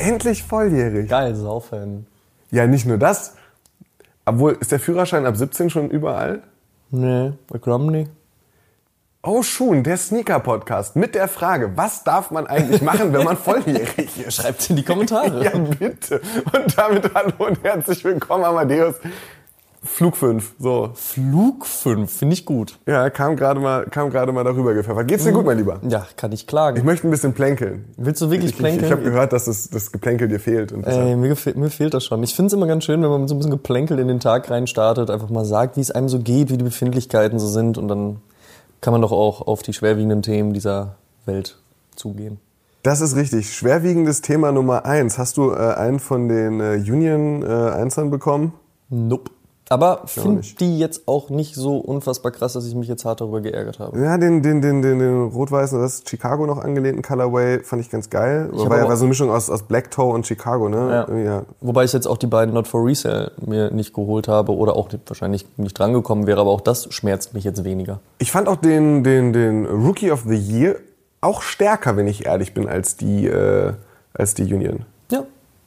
Endlich volljährig. Geil, Saufen. Ja, nicht nur das. Obwohl, ist der Führerschein ab 17 schon überall? Nee, glaube nicht. Oh Schuhen, der Sneaker-Podcast mit der Frage, was darf man eigentlich machen, wenn man volljährig ist? Schreibt's in die Kommentare. Ja, bitte. Und damit hallo und herzlich willkommen, Amadeus. Flug 5, so. Flug 5, finde ich gut. Ja, kam gerade mal, kam gerade mal darüber gepfeffert. Geht's dir gut, mein Lieber? Ja, kann ich klagen. Ich möchte ein bisschen plänkeln. Willst du wirklich Ich, ich, plänkeln? ich habe gehört, dass das, das Geplänkel dir fehlt. Und Ey, mir, gefällt, mir fehlt das schon. Ich finde es immer ganz schön, wenn man mit so ein bisschen Geplänkel in den Tag reinstartet, einfach mal sagt, wie es einem so geht, wie die Befindlichkeiten so sind und dann kann man doch auch auf die schwerwiegenden Themen dieser Welt zugehen. Das ist richtig. Schwerwiegendes Thema Nummer eins. Hast du äh, einen von den äh, Union äh, Einsern bekommen? Nope. Aber finde die jetzt auch nicht so unfassbar krass, dass ich mich jetzt hart darüber geärgert habe. Ja, den, den, den, den, den rot-weißen, das ist Chicago noch angelehnten Colorway, fand ich ganz geil. War, ja- war so eine Mischung aus, aus Black Toe und Chicago, ne? Ja. ja. Wobei ich jetzt auch die beiden Not for Resale mir nicht geholt habe oder auch wahrscheinlich nicht drangekommen wäre, aber auch das schmerzt mich jetzt weniger. Ich fand auch den, den, den Rookie of the Year auch stärker, wenn ich ehrlich bin, als die, äh, als die Union. Ja,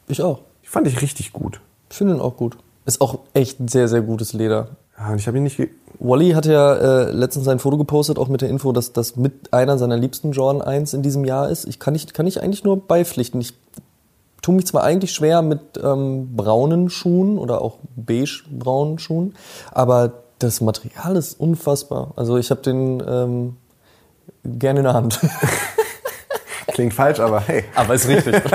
ich auch. Die fand ich richtig gut. Ich finde ihn auch gut. Ist auch echt ein sehr, sehr gutes Leder. Ja, und ich habe ihn nicht. Ge Wally hat ja äh, letztens ein Foto gepostet, auch mit der Info, dass das mit einer seiner liebsten Jordan 1 in diesem Jahr ist. Ich kann, nicht, kann ich eigentlich nur beipflichten. Ich tue mich zwar eigentlich schwer mit ähm, braunen Schuhen oder auch beige-braunen Schuhen, aber das Material ist unfassbar. Also ich habe den ähm, gerne in der Hand. Klingt falsch, aber hey. aber ist richtig.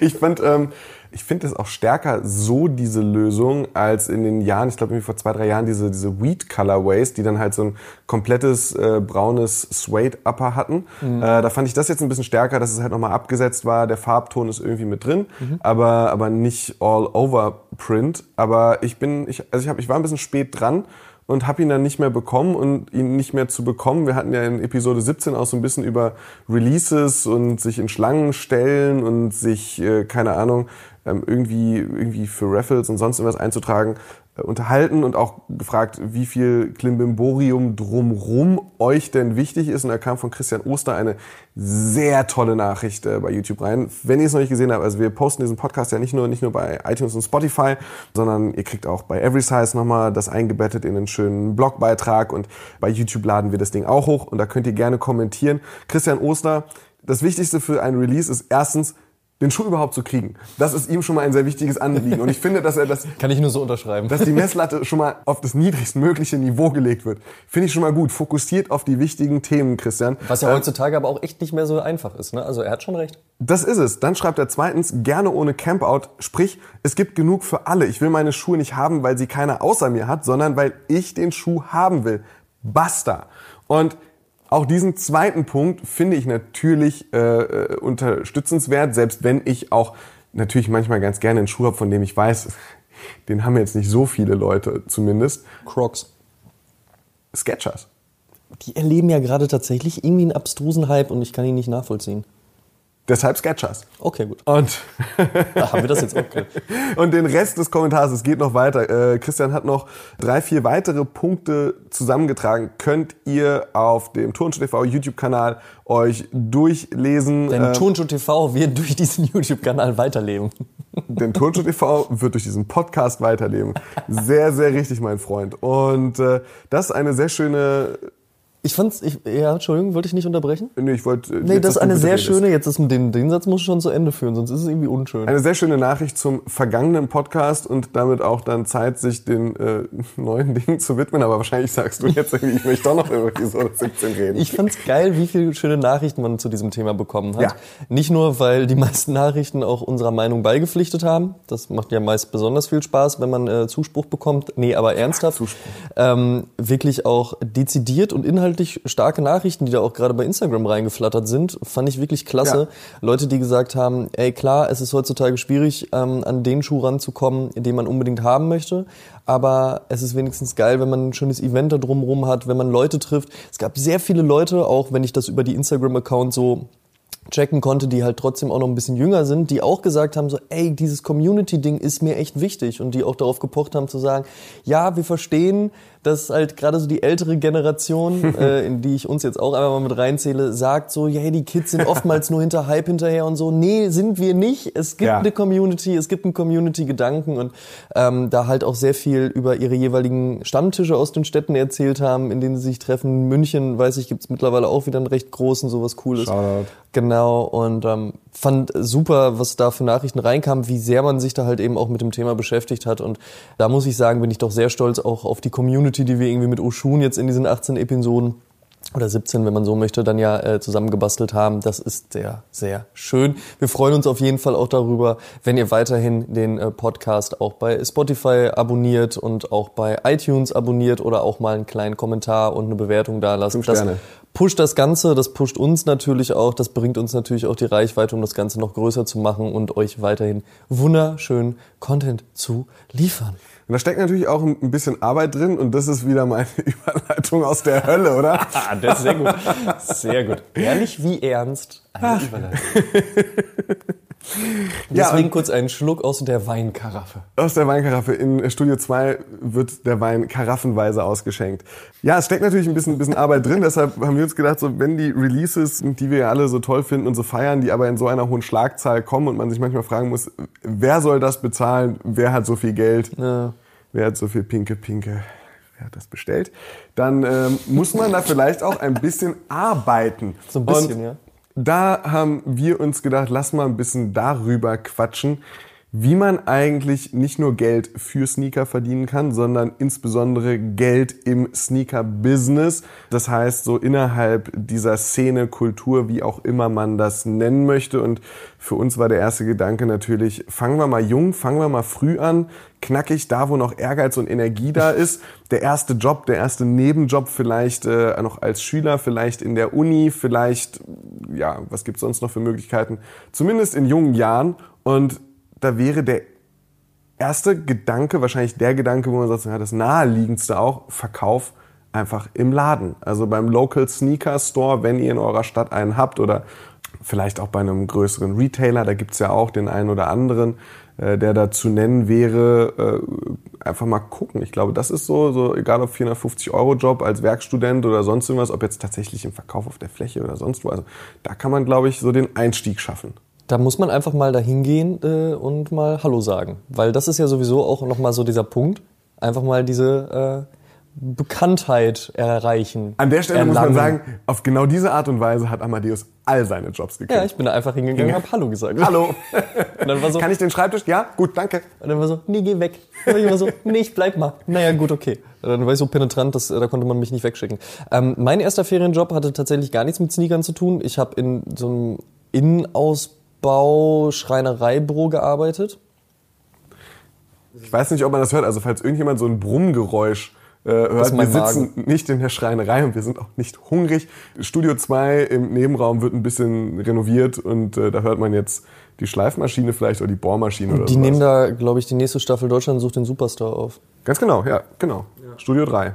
Ich fand, ähm, ich finde es auch stärker so diese Lösung als in den Jahren, ich glaube irgendwie vor zwei, drei Jahren diese, diese Wheat Colorways, die dann halt so ein komplettes äh, braunes Suede Upper hatten. Äh, da fand ich das jetzt ein bisschen stärker, dass es halt nochmal abgesetzt war. Der Farbton ist irgendwie mit drin, aber, aber nicht all over Print. Aber ich bin, ich, also ich, hab, ich war ein bisschen spät dran und habe ihn dann nicht mehr bekommen und ihn nicht mehr zu bekommen. Wir hatten ja in Episode 17 auch so ein bisschen über Releases und sich in Schlangen stellen und sich, äh, keine Ahnung, irgendwie, irgendwie für Raffles und sonst irgendwas einzutragen, äh, unterhalten und auch gefragt, wie viel Klimborium drumrum euch denn wichtig ist. Und da kam von Christian Oster eine sehr tolle Nachricht äh, bei YouTube rein. Wenn ihr es noch nicht gesehen habt, also wir posten diesen Podcast ja nicht nur, nicht nur bei iTunes und Spotify, sondern ihr kriegt auch bei Everysize nochmal das eingebettet in einen schönen Blogbeitrag und bei YouTube laden wir das Ding auch hoch und da könnt ihr gerne kommentieren. Christian Oster, das Wichtigste für ein Release ist erstens, den Schuh überhaupt zu kriegen. Das ist ihm schon mal ein sehr wichtiges Anliegen. Und ich finde, dass er das Kann ich nur so unterschreiben. dass die Messlatte schon mal auf das niedrigstmögliche Niveau gelegt wird. Finde ich schon mal gut. Fokussiert auf die wichtigen Themen, Christian. Was ja heutzutage aber auch echt nicht mehr so einfach ist. Ne? Also er hat schon recht. Das ist es. Dann schreibt er zweitens, gerne ohne Campout. Sprich, es gibt genug für alle. Ich will meine Schuhe nicht haben, weil sie keiner außer mir hat, sondern weil ich den Schuh haben will. Basta. Und auch diesen zweiten Punkt finde ich natürlich äh, äh, unterstützenswert, selbst wenn ich auch natürlich manchmal ganz gerne einen Schuh habe, von dem ich weiß, den haben jetzt nicht so viele Leute zumindest. Crocs. Sketchers. Die erleben ja gerade tatsächlich irgendwie einen abstrusen Hype und ich kann ihn nicht nachvollziehen. Deshalb Sketchers. Okay, gut. Und Da haben wir das jetzt auch gehört. Und den Rest des Kommentars, es geht noch weiter. Äh, Christian hat noch drei, vier weitere Punkte zusammengetragen. Könnt ihr auf dem Turnschuh TV YouTube-Kanal euch durchlesen. Denn Äh, Turnschuh TV wird durch diesen YouTube-Kanal weiterleben. denn Turnschuh TV wird durch diesen Podcast weiterleben. Sehr, sehr richtig, mein Freund. Und äh, das ist eine sehr schöne Ich fand's, ich, ja, Entschuldigung, wollte ich nicht unterbrechen? Nee, ich wollte. äh, Nee, das ist eine sehr redest. schöne, jetzt ist mit den, den Satz muss ich schon zu Ende führen, sonst ist es irgendwie unschön. Eine sehr schöne Nachricht zum vergangenen Podcast und damit auch dann Zeit, sich den äh, neuen Dingen zu widmen. Aber wahrscheinlich sagst du jetzt irgendwie, ich möchte doch noch über Episode 17 reden. Ich fand's geil, wie viele schöne Nachrichten man zu diesem Thema bekommen hat. Ja. Nicht nur, weil die meisten Nachrichten auch unserer Meinung beigepflichtet haben. Das macht ja meist besonders viel Spaß, wenn man äh, Zuspruch bekommt. Nee, aber ernsthaft. Zuspruch. Ähm, wirklich auch dezidiert und inhaltlich inhaltlich starke Nachrichten, die da auch gerade bei Instagram reingeflattert sind. Fand ich wirklich klasse. Ja. Leute, die gesagt haben, ey klar, es ist heutzutage schwierig, ähm, an den Schuh ranzukommen, den man unbedingt haben möchte. Aber es ist wenigstens geil, wenn man ein schönes Event da drumherum hat, wenn man Leute trifft. Es gab sehr viele Leute, auch wenn ich das über die Instagram-Account so checken konnte, die halt trotzdem auch noch ein bisschen jünger sind, die auch gesagt haben, so, ey, dieses Community-Ding ist mir echt wichtig und die auch darauf gepocht haben zu sagen, ja, wir verstehen, dass halt gerade so die ältere Generation, äh, in die ich uns jetzt auch einmal mal mit reinzähle, sagt so, ja, hey, die Kids sind oftmals nur hinter Hype hinterher und so. Nee, sind wir nicht. Es gibt Ja. eine Community, es gibt einen Community-Gedanken und ähm, da halt auch sehr viel über ihre jeweiligen Stammtische aus den Städten erzählt haben, in denen sie sich treffen. München, weiß ich, gibt's mittlerweile auch wieder einen recht großen, sowas Cooles. Shoutout. Genau, und ähm, fand super, was da für Nachrichten reinkamen, wie sehr man sich da halt eben auch mit dem Thema beschäftigt hat. Und da muss ich sagen, bin ich doch sehr stolz auch auf die Community, die wir irgendwie mit Oshun jetzt in diesen 18 Episoden oder 17, wenn man so möchte, dann ja äh, zusammengebastelt haben. Das ist sehr, sehr schön. Wir freuen uns auf jeden Fall auch darüber, wenn ihr weiterhin den äh, Podcast auch bei Spotify abonniert und auch bei iTunes abonniert oder auch mal einen kleinen Kommentar und eine Bewertung da lasst. Fünf Das pusht das Ganze, das pusht uns natürlich auch, das bringt uns natürlich auch die Reichweite, um das Ganze noch größer zu machen und euch weiterhin wunderschönen Content zu liefern. Und da steckt natürlich auch ein bisschen Arbeit drin und das ist wieder meine Überleitung aus der Hölle, oder? Ah, das ist sehr gut. Sehr gut. Ehrlich wie ernst. Eine Überleitung. Deswegen kurz einen Schluck aus der Weinkaraffe. Aus der Weinkaraffe. In Studio 2 wird der Wein karaffenweise ausgeschenkt. Ja, es steckt natürlich ein bisschen, ein bisschen Arbeit drin. Deshalb haben wir uns gedacht, so, wenn die Releases, die wir ja alle so toll finden und so feiern, die aber in so einer hohen Schlagzahl kommen und man sich manchmal fragen muss, wer soll das bezahlen? Wer hat so viel Geld? Ja. Wer hat so viel Pinke, Pinke? Wer hat das bestellt? Dann ähm, muss man da vielleicht auch ein bisschen arbeiten. So ein bisschen, und ja. Da haben wir uns gedacht, lass mal ein bisschen darüber quatschen, wie man eigentlich nicht nur Geld für Sneaker verdienen kann, sondern insbesondere Geld im Sneaker-Business. Das heißt, so innerhalb dieser Szene, Kultur, wie auch immer man das nennen möchte. Und für uns war der erste Gedanke natürlich, fangen wir mal jung, fangen wir mal früh an, knackig da, wo noch Ehrgeiz und Energie da ist. Der erste Job, der erste Nebenjob vielleicht äh, noch als Schüler, vielleicht in der Uni, vielleicht, ja, was gibt's sonst noch für Möglichkeiten? Zumindest in jungen Jahren. Und da wäre der erste Gedanke, wahrscheinlich der Gedanke, wo man sagt, ja, das naheliegendste auch, Verkauf einfach im Laden. Also beim Local Sneaker Store, wenn ihr in eurer Stadt einen habt oder vielleicht auch bei einem größeren Retailer, da gibt's ja auch den einen oder anderen, äh, der da zu nennen wäre, äh, einfach mal gucken. Ich glaube, das ist so, so egal ob 450 Euro Job als Werkstudent oder sonst irgendwas, ob jetzt tatsächlich im Verkauf auf der Fläche oder sonst wo. Also da kann man, glaube ich, so den Einstieg schaffen. Da muss man einfach mal dahin gehen äh, und mal Hallo sagen. Weil das ist ja sowieso auch nochmal so dieser Punkt. Einfach mal diese äh, Bekanntheit erreichen. An der Stelle muss man erlangen. sagen, auf genau diese Art und Weise hat Amadeus all seine Jobs gekriegt. Ja, ich bin da einfach hingegangen und hab Hallo gesagt. Hallo. Und dann war so, Kann ich den Schreibtisch? Ja, gut, danke. Und dann war so, nee, geh weg. Und ich war so, nee, ich bleib mal. Naja, gut, okay. Und Dann war ich so penetrant, dass, da konnte man mich nicht wegschicken. Ähm, mein erster Ferienjob hatte tatsächlich gar nichts mit Sneakern zu tun. Ich habe in so einem Innenausbau Schreinereibüro gearbeitet. Ich weiß nicht, ob man das hört. Also falls irgendjemand so ein Brummgeräusch äh, hört, wir sitzen nicht in der Schreinerei und wir sind auch nicht hungrig. Studio 2 im Nebenraum wird ein bisschen renoviert und äh, da hört man jetzt die Schleifmaschine vielleicht oder die Bohrmaschine oder Die sowas. nehmen da, glaube ich, die nächste Staffel Deutschland sucht den Superstar auf. Ganz genau, ja, genau. Studio 3.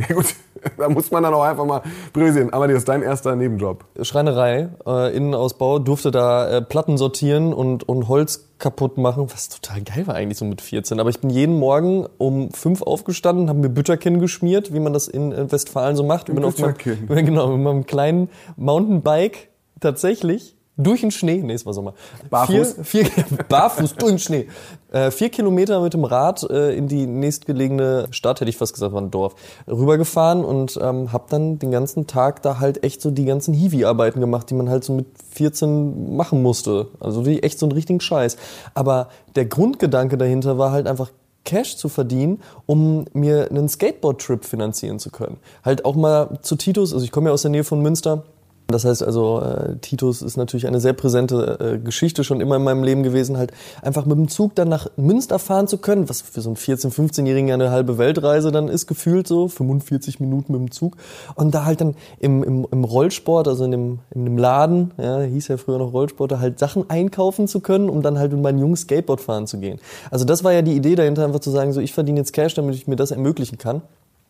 Ja gut, da muss man dann auch einfach mal priorisieren. Amadeus, dein erster Nebenjob. Schreinerei, äh, Innenausbau, durfte da äh, Platten sortieren und, und Holz kaputt machen, was total geil war eigentlich so mit 14. Aber ich bin jeden Morgen um fünf aufgestanden, habe mir Bütterkin geschmiert, wie man das in äh, Westfalen so macht. Und bin auf meinem, Bütterkin. genau, mit meinem kleinen Mountainbike tatsächlich durch den Schnee, nee, es war Sommer. Barfuß? Vier, vier, barfuß durch den Schnee. Äh, vier Kilometer mit dem Rad äh, in die nächstgelegene Stadt, hätte ich fast gesagt, war ein Dorf, rübergefahren und ähm, habe dann den ganzen Tag da halt echt so die ganzen Hiwi-Arbeiten gemacht, die man halt so mit 14 machen musste. Also wie echt so einen richtigen Scheiß. Aber der Grundgedanke dahinter war halt einfach Cash zu verdienen, um mir einen Skateboard-Trip finanzieren zu können. Halt auch mal zu Titus, also ich komme ja aus der Nähe von Münster, Das heißt also, äh, Titus ist natürlich eine sehr präsente äh, Geschichte schon immer in meinem Leben gewesen, halt einfach mit dem Zug dann nach Münster fahren zu können, was für so einen 14-, 15-Jährigen ja eine halbe Weltreise dann ist, gefühlt so, 45 Minuten mit dem Zug. Und da halt dann im, im, im Rollsport, also in dem, in dem Laden, ja, hieß ja früher noch Rollsport, halt Sachen einkaufen zu können, um dann halt mit meinen Jungs Skateboard fahren zu gehen. Also das war ja die Idee dahinter, einfach zu sagen, so ich verdiene jetzt Cash, damit ich mir das ermöglichen kann.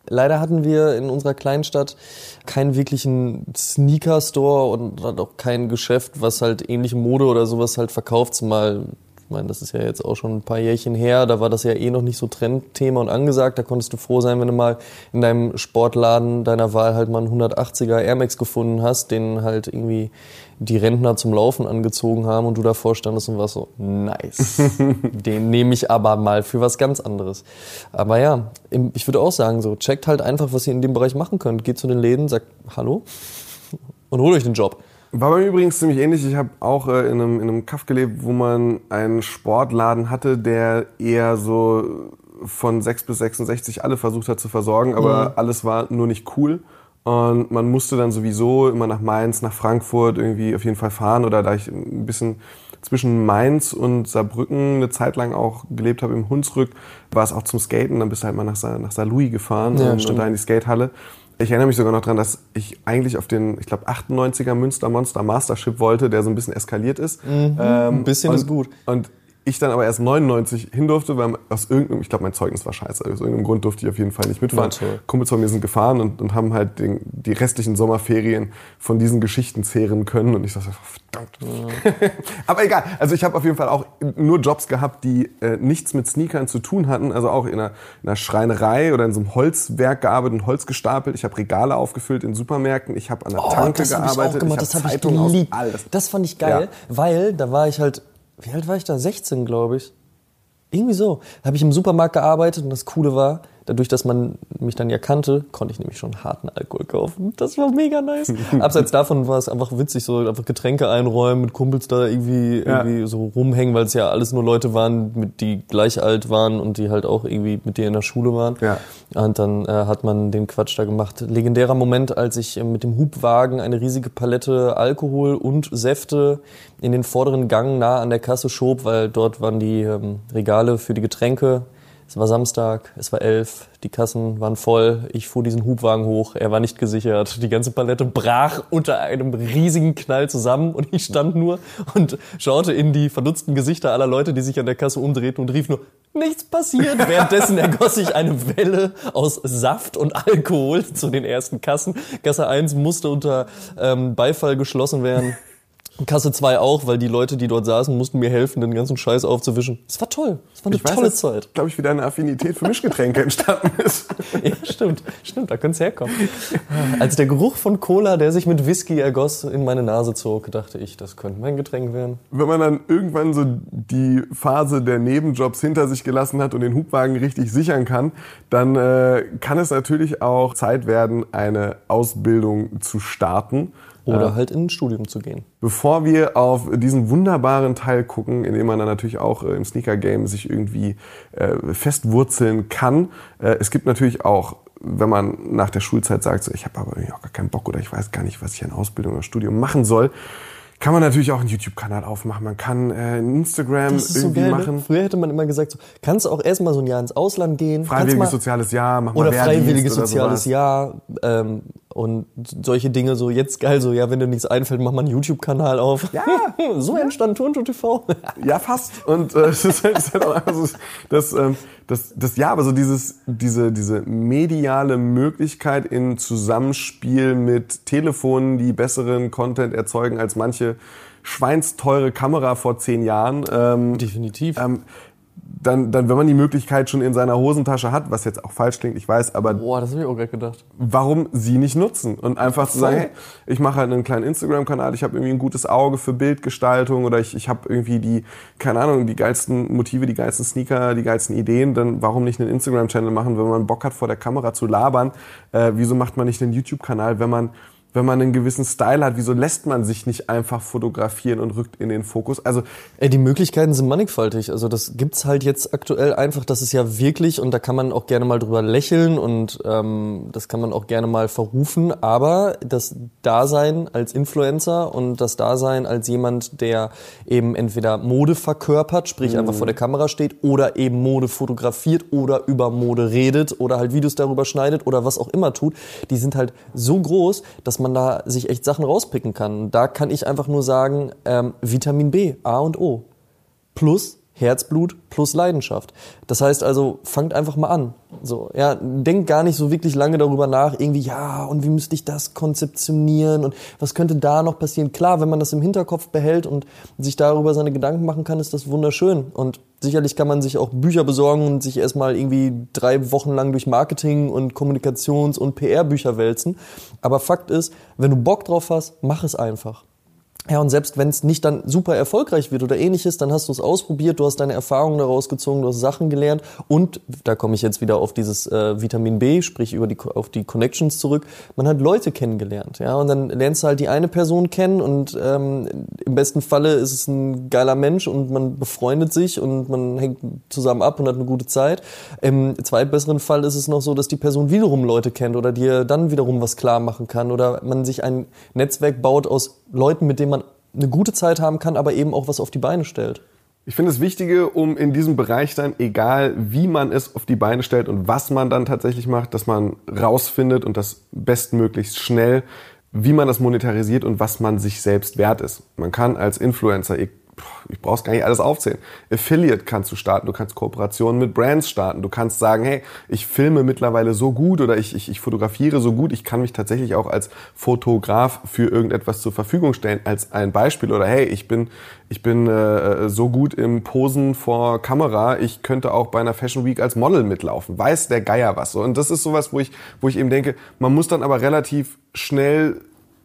Leider hatten wir in unserer Kleinstadt keinen wirklichen Sneaker-Store und auch kein Geschäft, was halt ähnliche Mode oder sowas halt verkauft. Zumal, meine, das ist ja jetzt auch schon ein paar Jährchen her, da war das ja eh noch nicht so Trendthema und angesagt. Da konntest du froh sein, wenn du mal in deinem Sportladen deiner Wahl halt mal einen 180er Air Max gefunden hast, den halt irgendwie die Rentner zum Laufen angezogen haben und du davor standest und warst so, nice. Den nehme ich aber mal für was ganz anderes. Aber ja, ich würde auch sagen, so, checkt halt einfach, was ihr in dem Bereich machen könnt. Geht zu den Läden, sagt Hallo und holt euch den Job. War bei mir übrigens ziemlich ähnlich. Ich habe auch äh, in, einem, in einem Kaff gelebt, wo man einen Sportladen hatte, der eher so von 6 bis 66 alle versucht hat zu versorgen, aber mhm. alles war nur nicht cool. Und man musste dann sowieso immer nach Mainz, nach Frankfurt irgendwie auf jeden Fall fahren. Oder da ich ein bisschen zwischen Mainz und Saarbrücken eine Zeit lang auch gelebt habe im Hunsrück, war es auch zum Skaten. Dann bist du halt mal nach, Sa nach Saarlouis gefahren ja, und, und da in die Skatehalle. Ich erinnere mich sogar noch dran, dass ich eigentlich auf den, ich glaube, 98er Münster Monster Mastership wollte, der so ein bisschen eskaliert ist. Mhm, ähm, ein bisschen und, ist gut. Und ich dann aber erst 99 hin durfte, weil aus irgendeinem, ich glaube, mein Zeugnis war scheiße. Aus irgendeinem Grund durfte ich auf jeden Fall nicht mitfahren. Kumpels von mir sind gefahren und, und haben halt den, die restlichen Sommerferien von diesen Geschichten zehren können. Und ich dachte, verdammt. Ja. aber egal. Also ich habe auf jeden Fall auch nur Jobs gehabt, die äh, nichts mit Sneakern zu tun hatten. Also auch in einer, in einer Schreinerei oder in so einem Holzwerk gearbeitet und Holz gestapelt. Ich habe Regale aufgefüllt in Supermärkten. Ich habe an der oh, Tanke das gearbeitet. Hab ich auch gemacht. Ich das habe ich geliebt. Das fand ich geil, ja. weil da war ich halt wie alt war ich da? 16, glaube ich. Irgendwie so. Da habe ich im Supermarkt gearbeitet und das Coole war, dadurch, dass man mich dann ja kannte, konnte ich nämlich schon harten Alkohol kaufen. Das war mega nice. Abseits davon war es einfach witzig, so einfach Getränke einräumen, mit Kumpels da irgendwie, ja. irgendwie so rumhängen, weil es ja alles nur Leute waren, mit die gleich alt waren und die halt auch irgendwie mit dir in der Schule waren. Ja. Und dann äh, hat man den Quatsch da gemacht. Legendärer Moment, als ich äh, mit dem Hubwagen eine riesige Palette Alkohol und Säfte in den vorderen Gang nah an der Kasse schob, weil dort waren die ähm, Regale für die Getränke es war Samstag, es war elf, die Kassen waren voll, ich fuhr diesen Hubwagen hoch, er war nicht gesichert, die ganze Palette brach unter einem riesigen Knall zusammen und ich stand nur und schaute in die verdutzten Gesichter aller Leute, die sich an der Kasse umdrehten und rief nur, nichts passiert. Währenddessen ergoss sich eine Welle aus Saft und Alkohol zu den ersten Kassen. Kasse 1 musste unter ähm, Beifall geschlossen werden. Kasse 2 auch, weil die Leute, die dort saßen, mussten mir helfen, den ganzen Scheiß aufzuwischen. Es war toll. Es war eine ich tolle weiß, Zeit. glaube ich, wie deine Affinität für Mischgetränke entstanden ist. ja, stimmt. Stimmt, da könnte es herkommen. Als der Geruch von Cola, der sich mit Whisky ergoss, in meine Nase zog, dachte ich, das könnte mein Getränk werden. Wenn man dann irgendwann so die Phase der Nebenjobs hinter sich gelassen hat und den Hubwagen richtig sichern kann, dann äh, kann es natürlich auch Zeit werden, eine Ausbildung zu starten. Oder äh, halt in ein Studium zu gehen. Bevor wir auf diesen wunderbaren Teil gucken, in dem man dann natürlich auch äh, im Sneaker-Game sich irgendwie äh, festwurzeln kann. Äh, es gibt natürlich auch wenn man nach der Schulzeit sagt, so, ich habe aber irgendwie auch gar keinen Bock oder ich weiß gar nicht, was ich an Ausbildung oder Studium machen soll, kann man natürlich auch einen YouTube-Kanal aufmachen. Man kann äh, Instagram das ist irgendwie so geil, ne? machen. Früher hätte man immer gesagt, so, kannst du auch erstmal so ein Jahr ins Ausland gehen. Freiwilliges soziales Jahr, mach Oder mal freiwilliges oder soziales sowas. Jahr. Ähm, und solche Dinge so jetzt geil, so ja, wenn dir nichts einfällt, mach mal einen YouTube-Kanal auf. Ja. so entstand Turnschuh TV. Ja, fast. Und äh, es ist halt, ist halt auch einfach so, dass ähm, das, das ja, aber so dieses, diese, diese mediale Möglichkeit in Zusammenspiel mit Telefonen, die besseren Content erzeugen als manche schweinsteure Kamera vor zehn Jahren. Ähm, Definitiv. Ähm, dann, dann, wenn man die Möglichkeit schon in seiner Hosentasche hat, was jetzt auch falsch klingt, ich weiß, aber Boah, das habe ich auch gerade gedacht. warum sie nicht nutzen und einfach zu sagen, hey, ich mache halt einen kleinen Instagram-Kanal, ich habe irgendwie ein gutes Auge für Bildgestaltung oder ich, ich habe irgendwie die, keine Ahnung, die geilsten Motive, die geilsten Sneaker, die geilsten Ideen, dann warum nicht einen Instagram-Channel machen, wenn man Bock hat, vor der Kamera zu labern? Äh, wieso macht man nicht einen YouTube-Kanal, wenn man wenn man einen gewissen Style hat, wieso lässt man sich nicht einfach fotografieren und rückt in den Fokus? Also Ey, die Möglichkeiten sind mannigfaltig. Also das gibt's halt jetzt aktuell einfach. Das ist ja wirklich und da kann man auch gerne mal drüber lächeln und ähm, das kann man auch gerne mal verrufen. Aber das Dasein als Influencer und das Dasein als jemand, der eben entweder Mode verkörpert, sprich einfach vor der Kamera steht, oder eben Mode fotografiert oder über Mode redet oder halt Videos darüber schneidet oder was auch immer tut, die sind halt so groß, dass man da sich echt Sachen rauspicken kann. Da kann ich einfach nur sagen, ähm, Vitamin B, A und O. Plus Herzblut plus Leidenschaft. Das heißt also, fangt einfach mal an. So, ja, denkt gar nicht so wirklich lange darüber nach, irgendwie, ja, und wie müsste ich das konzeptionieren und was könnte da noch passieren? Klar, wenn man das im Hinterkopf behält und sich darüber seine Gedanken machen kann, ist das wunderschön. Und sicherlich kann man sich auch Bücher besorgen und sich erstmal irgendwie drei Wochen lang durch Marketing und Kommunikations- und PR-Bücher wälzen. Aber Fakt ist, wenn du Bock drauf hast, mach es einfach. Ja, und selbst wenn es nicht dann super erfolgreich wird oder ähnliches, dann hast du es ausprobiert, du hast deine Erfahrungen daraus gezogen, du hast Sachen gelernt und da komme ich jetzt wieder auf dieses äh, Vitamin B, sprich über die auf die Connections zurück. Man hat Leute kennengelernt, ja, und dann lernst du halt die eine Person kennen und ähm, im besten Falle ist es ein geiler Mensch und man befreundet sich und man hängt zusammen ab und hat eine gute Zeit. Im zweitbesseren Fall ist es noch so, dass die Person wiederum Leute kennt oder dir dann wiederum was klar machen kann oder man sich ein Netzwerk baut aus Leuten, mit denen eine gute Zeit haben kann, aber eben auch was auf die Beine stellt. Ich finde es Wichtige, um in diesem Bereich dann, egal wie man es auf die Beine stellt und was man dann tatsächlich macht, dass man rausfindet und das bestmöglichst schnell, wie man das monetarisiert und was man sich selbst wert ist. Man kann als Influencer, ich brauch's gar nicht alles aufzählen. Affiliate kannst du starten, du kannst Kooperationen mit Brands starten, du kannst sagen, hey, ich filme mittlerweile so gut oder ich, ich, ich fotografiere so gut, ich kann mich tatsächlich auch als Fotograf für irgendetwas zur Verfügung stellen, als ein Beispiel. Oder hey, ich bin, ich bin äh, so gut im Posen vor Kamera, ich könnte auch bei einer Fashion Week als Model mitlaufen. Weiß der Geier was. Und das ist sowas, wo ich, wo ich eben denke, man muss dann aber relativ schnell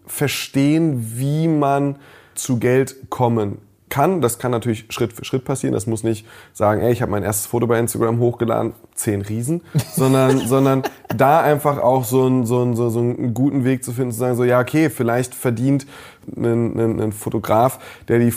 verstehen, wie man zu Geld kommen kann. Das kann natürlich Schritt für Schritt passieren. Das muss nicht sagen, ey, ich habe mein erstes Foto bei Instagram hochgeladen, zehn Riesen, sondern, sondern da einfach auch so einen, so, einen, so, so einen guten Weg zu finden, zu sagen, so ja, okay, vielleicht verdient ein, ein, ein Fotograf, der die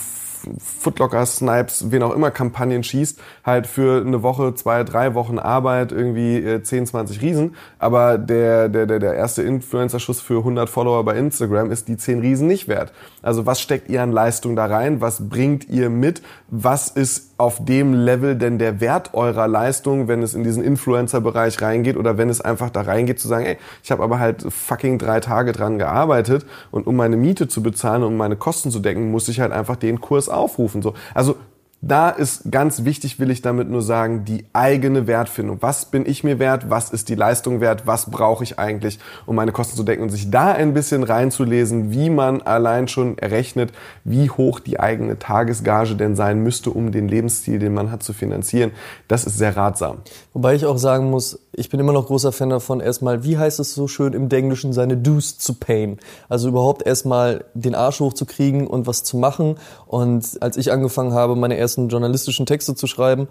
Footlocker, Snipes, wen auch immer Kampagnen schießt, halt für eine Woche, zwei, drei Wochen Arbeit irgendwie äh, 10, 20 Riesen. Aber der, der, der, der erste Influencer-Schuss für 100 Follower bei Instagram ist die 10 Riesen nicht wert. Also was steckt ihr an Leistung da rein? Was bringt ihr mit? Was ist auf dem Level denn der Wert eurer Leistung, wenn es in diesen Influencer-Bereich reingeht oder wenn es einfach da reingeht zu sagen, ey, ich habe aber halt fucking drei Tage dran gearbeitet und um meine Miete zu bezahlen und um meine Kosten zu decken, muss ich halt einfach den Kurs aufrufen. So. Also da ist ganz wichtig, will ich damit nur sagen, die eigene Wertfindung. Was bin ich mir wert? Was ist die Leistung wert? Was brauche ich eigentlich, um meine Kosten zu decken? Und sich da ein bisschen reinzulesen, wie man allein schon errechnet, wie hoch die eigene Tagesgage denn sein müsste, um den Lebensstil, den man hat, zu finanzieren. Das ist sehr ratsam. Wobei ich auch sagen muss, ich bin immer noch großer Fan davon, erstmal, wie heißt es so schön im Englischen, seine Dues zu payen. Also überhaupt erstmal den Arsch hochzukriegen und was zu machen. Und als ich angefangen habe, meine ersten journalistischen Texte zu schreiben,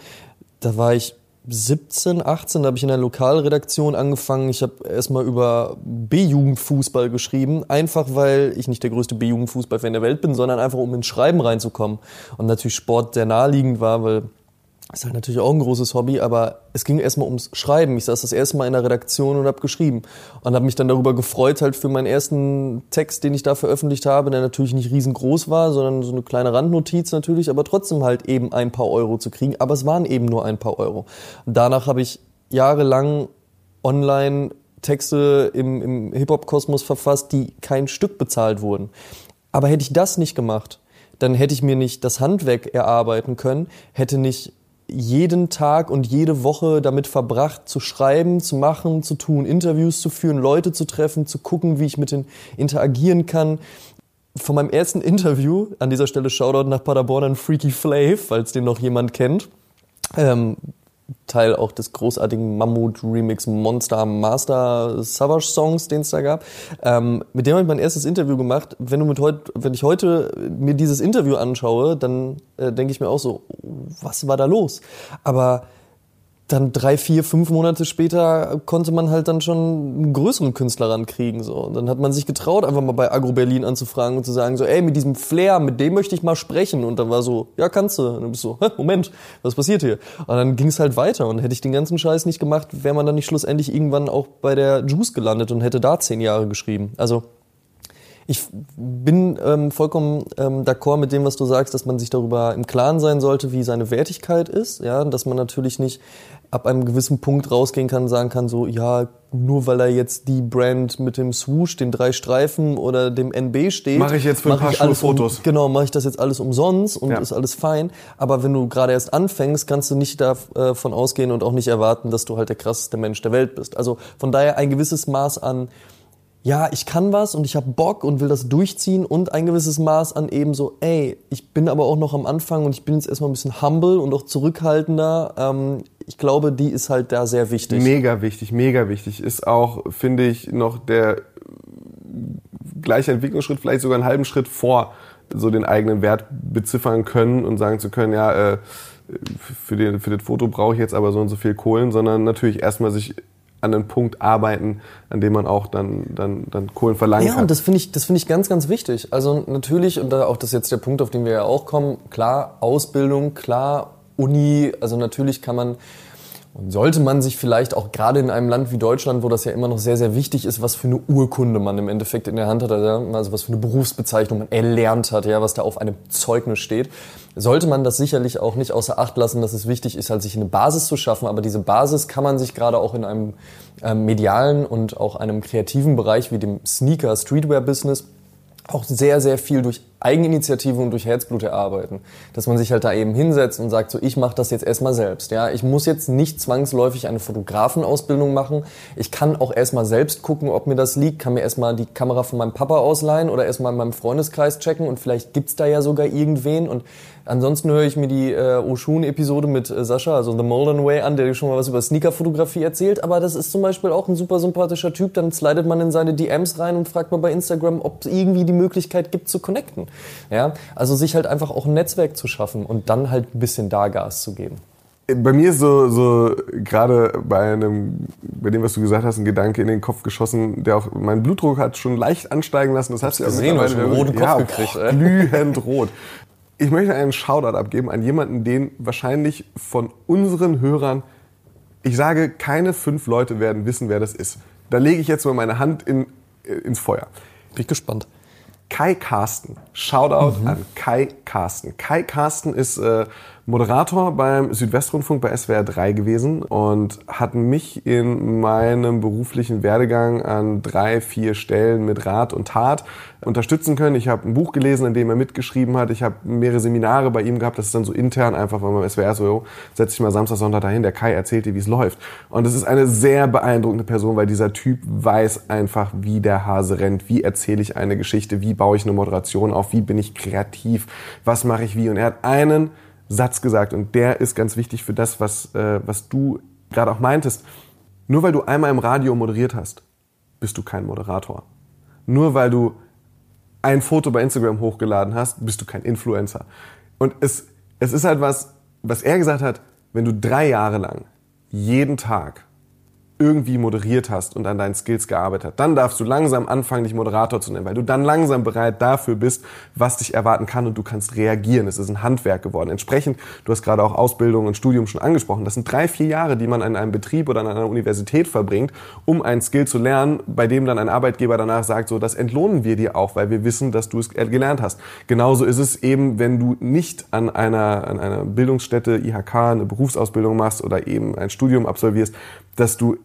da war ich 17, 18, da habe ich in der Lokalredaktion angefangen. Ich habe erstmal über B-Jugendfußball geschrieben, einfach weil ich nicht der größte B-Jugendfußballfan der Welt bin, sondern einfach um ins Schreiben reinzukommen. Und natürlich Sport sehr naheliegend war, weil ist halt natürlich auch ein großes Hobby, aber es ging erstmal ums Schreiben. Ich saß das erste Mal in der Redaktion und habe geschrieben und habe mich dann darüber gefreut, halt für meinen ersten Text, den ich da veröffentlicht habe, der natürlich nicht riesengroß war, sondern so eine kleine Randnotiz natürlich, aber trotzdem halt eben ein paar Euro zu kriegen. Aber es waren eben nur ein paar Euro. Danach habe ich jahrelang online Texte im, im Hip-Hop-Kosmos verfasst, die kein Stück bezahlt wurden. Aber hätte ich das nicht gemacht, dann hätte ich mir nicht das Handwerk erarbeiten können, hätte nicht jeden Tag und jede Woche damit verbracht, zu schreiben, zu machen, zu tun, Interviews zu führen, Leute zu treffen, zu gucken, wie ich mit denen interagieren kann. Von meinem ersten Interview, an dieser Stelle Shoutout nach Paderborn an Freaky Flav, falls den noch jemand kennt, ähm, Teil auch des großartigen Mammut-Remix Monster Master Savage Songs, den es da gab. Ähm, mit dem habe ich mein erstes Interview gemacht. Wenn, du mit heut, wenn ich heute mir dieses Interview anschaue, dann äh, denke ich mir auch so, was war da los? Aber dann drei, vier, fünf Monate später konnte man halt dann schon einen größeren Künstler rankriegen. So. Und dann hat man sich getraut, einfach mal bei Agro Berlin anzufragen und zu sagen, so, ey, mit diesem Flair, mit dem möchte ich mal sprechen. Und dann war so, ja, kannst du. Und dann bist du so, Hä, Moment, was passiert hier? Und dann ging es halt weiter. Und hätte ich den ganzen Scheiß nicht gemacht, wäre man dann nicht schlussendlich irgendwann auch bei der Juice gelandet und hätte da zehn Jahre geschrieben. Also ich bin ähm, vollkommen ähm, d'accord mit dem, was du sagst, dass man sich darüber im Klaren sein sollte, wie seine Wertigkeit ist. Ja, dass man natürlich nicht ab einem gewissen Punkt rausgehen kann sagen kann, so, ja, nur weil er jetzt die Brand mit dem Swoosh, den drei Streifen oder dem NB steht. Mache ich jetzt für ein paar Schuhe Fotos. Um, genau, mache ich das jetzt alles umsonst und ja. ist alles fein. Aber wenn du gerade erst anfängst, kannst du nicht davon ausgehen und auch nicht erwarten, dass du halt der krasseste Mensch der Welt bist. Also von daher ein gewisses Maß an ja, ich kann was und ich habe Bock und will das durchziehen und ein gewisses Maß an eben so, ey, ich bin aber auch noch am Anfang und ich bin jetzt erstmal ein bisschen humble und auch zurückhaltender. Ähm, ich glaube, die ist halt da sehr wichtig. Mega wichtig, mega wichtig. Ist auch, finde ich, noch der gleiche Entwicklungsschritt, vielleicht sogar einen halben Schritt vor so den eigenen Wert beziffern können und sagen zu können, ja, äh, für, den, für das Foto brauche ich jetzt aber so und so viel Kohlen, sondern natürlich erstmal sich an einen Punkt arbeiten, an dem man auch dann, dann, dann Kohlen verlangen ja, kann. Ja, und das finde ich, das finde ich ganz, ganz wichtig. Also natürlich, und da auch das ist jetzt der Punkt, auf den wir ja auch kommen, klar, Ausbildung, klar, Uni, also natürlich kann man und sollte man sich vielleicht auch gerade in einem Land wie Deutschland, wo das ja immer noch sehr, sehr wichtig ist, was für eine Urkunde man im Endeffekt in der Hand hat, also was für eine Berufsbezeichnung man erlernt hat, ja, was da auf einem Zeugnis steht, sollte man das sicherlich auch nicht außer Acht lassen, dass es wichtig ist, halt sich eine Basis zu schaffen. Aber diese Basis kann man sich gerade auch in einem ähm, medialen und auch einem kreativen Bereich wie dem Sneaker, Streetwear-Business auch sehr, sehr viel durch Eigeninitiative und durch Herzblut erarbeiten. Dass man sich halt da eben hinsetzt und sagt, so ich mache das jetzt erstmal selbst. Ja, ich muss jetzt nicht zwangsläufig eine Fotografenausbildung machen. Ich kann auch erstmal selbst gucken, ob mir das liegt, kann mir erstmal die Kamera von meinem Papa ausleihen oder erstmal in meinem Freundeskreis checken und vielleicht gibt's da ja sogar irgendwen und ansonsten höre ich mir die äh, Oshun-Episode mit äh, Sascha, also The Molden Way an, der dir schon mal was über Sneakerfotografie erzählt, aber das ist zum Beispiel auch ein super sympathischer Typ, dann slidet man in seine DMs rein und fragt mal bei Instagram, ob es irgendwie die Möglichkeit gibt zu connecten. Ja, also sich halt einfach auch ein Netzwerk zu schaffen und dann halt ein bisschen da Gas zu geben. Bei mir ist so, so gerade bei einem, bei dem, was du gesagt hast, ein Gedanke in den Kopf geschossen, der auch meinen Blutdruck hat schon leicht ansteigen lassen. Das hast du ja gesehen, du hast einen roten Kopf ja, gekriegt. Boah, glühend rot. Ich möchte einen Shoutout abgeben an jemanden, den wahrscheinlich von unseren Hörern, ich sage, keine fünf Leute werden wissen, wer das ist. Da lege ich jetzt mal meine Hand in, ins Feuer. Bin ich gespannt. Kai Carsten. Shoutout mhm. an Kai Carsten. Kai Carsten ist äh, Moderator beim Südwestrundfunk bei SWR 3 gewesen und hat mich in meinem beruflichen Werdegang an drei, vier Stellen mit Rat und Tat unterstützen können. Ich habe ein Buch gelesen, in dem er mitgeschrieben hat. Ich habe mehrere Seminare bei ihm gehabt. Das ist dann so intern einfach, weil man SWR so, setz dich mal Samstag, Sonntag dahin. Der Kai erzählt dir, wie es läuft. Und es ist eine sehr beeindruckende Person, weil dieser Typ weiß einfach, wie der Hase rennt. Wie erzähle ich eine Geschichte? Wie baue ich eine Moderation auf? Wie bin ich kreativ? Was mache ich wie? Und er hat einen Satz gesagt und der ist ganz wichtig für das, was, äh, was du gerade auch meintest. Nur weil du einmal im Radio moderiert hast, bist du kein Moderator. Nur weil du ein Foto bei Instagram hochgeladen hast, bist du kein Influencer. Und es, es ist halt was, was er gesagt hat, wenn du drei Jahre lang jeden Tag irgendwie moderiert hast und an deinen Skills gearbeitet hast, dann darfst du langsam anfangen, dich Moderator zu nennen, weil du dann langsam bereit dafür bist, was dich erwarten kann und du kannst reagieren. Es ist ein Handwerk geworden. Entsprechend, du hast gerade auch Ausbildung und Studium schon angesprochen, das sind drei, vier Jahre, die man an einem Betrieb oder an einer Universität verbringt, um einen Skill zu lernen, bei dem dann ein Arbeitgeber danach sagt, so, das entlohnen wir dir auch, weil wir wissen, dass du es gelernt hast. Genauso ist es eben, wenn du nicht an einer, an einer Bildungsstätte, IHK, eine Berufsausbildung machst oder eben ein Studium absolvierst, dass du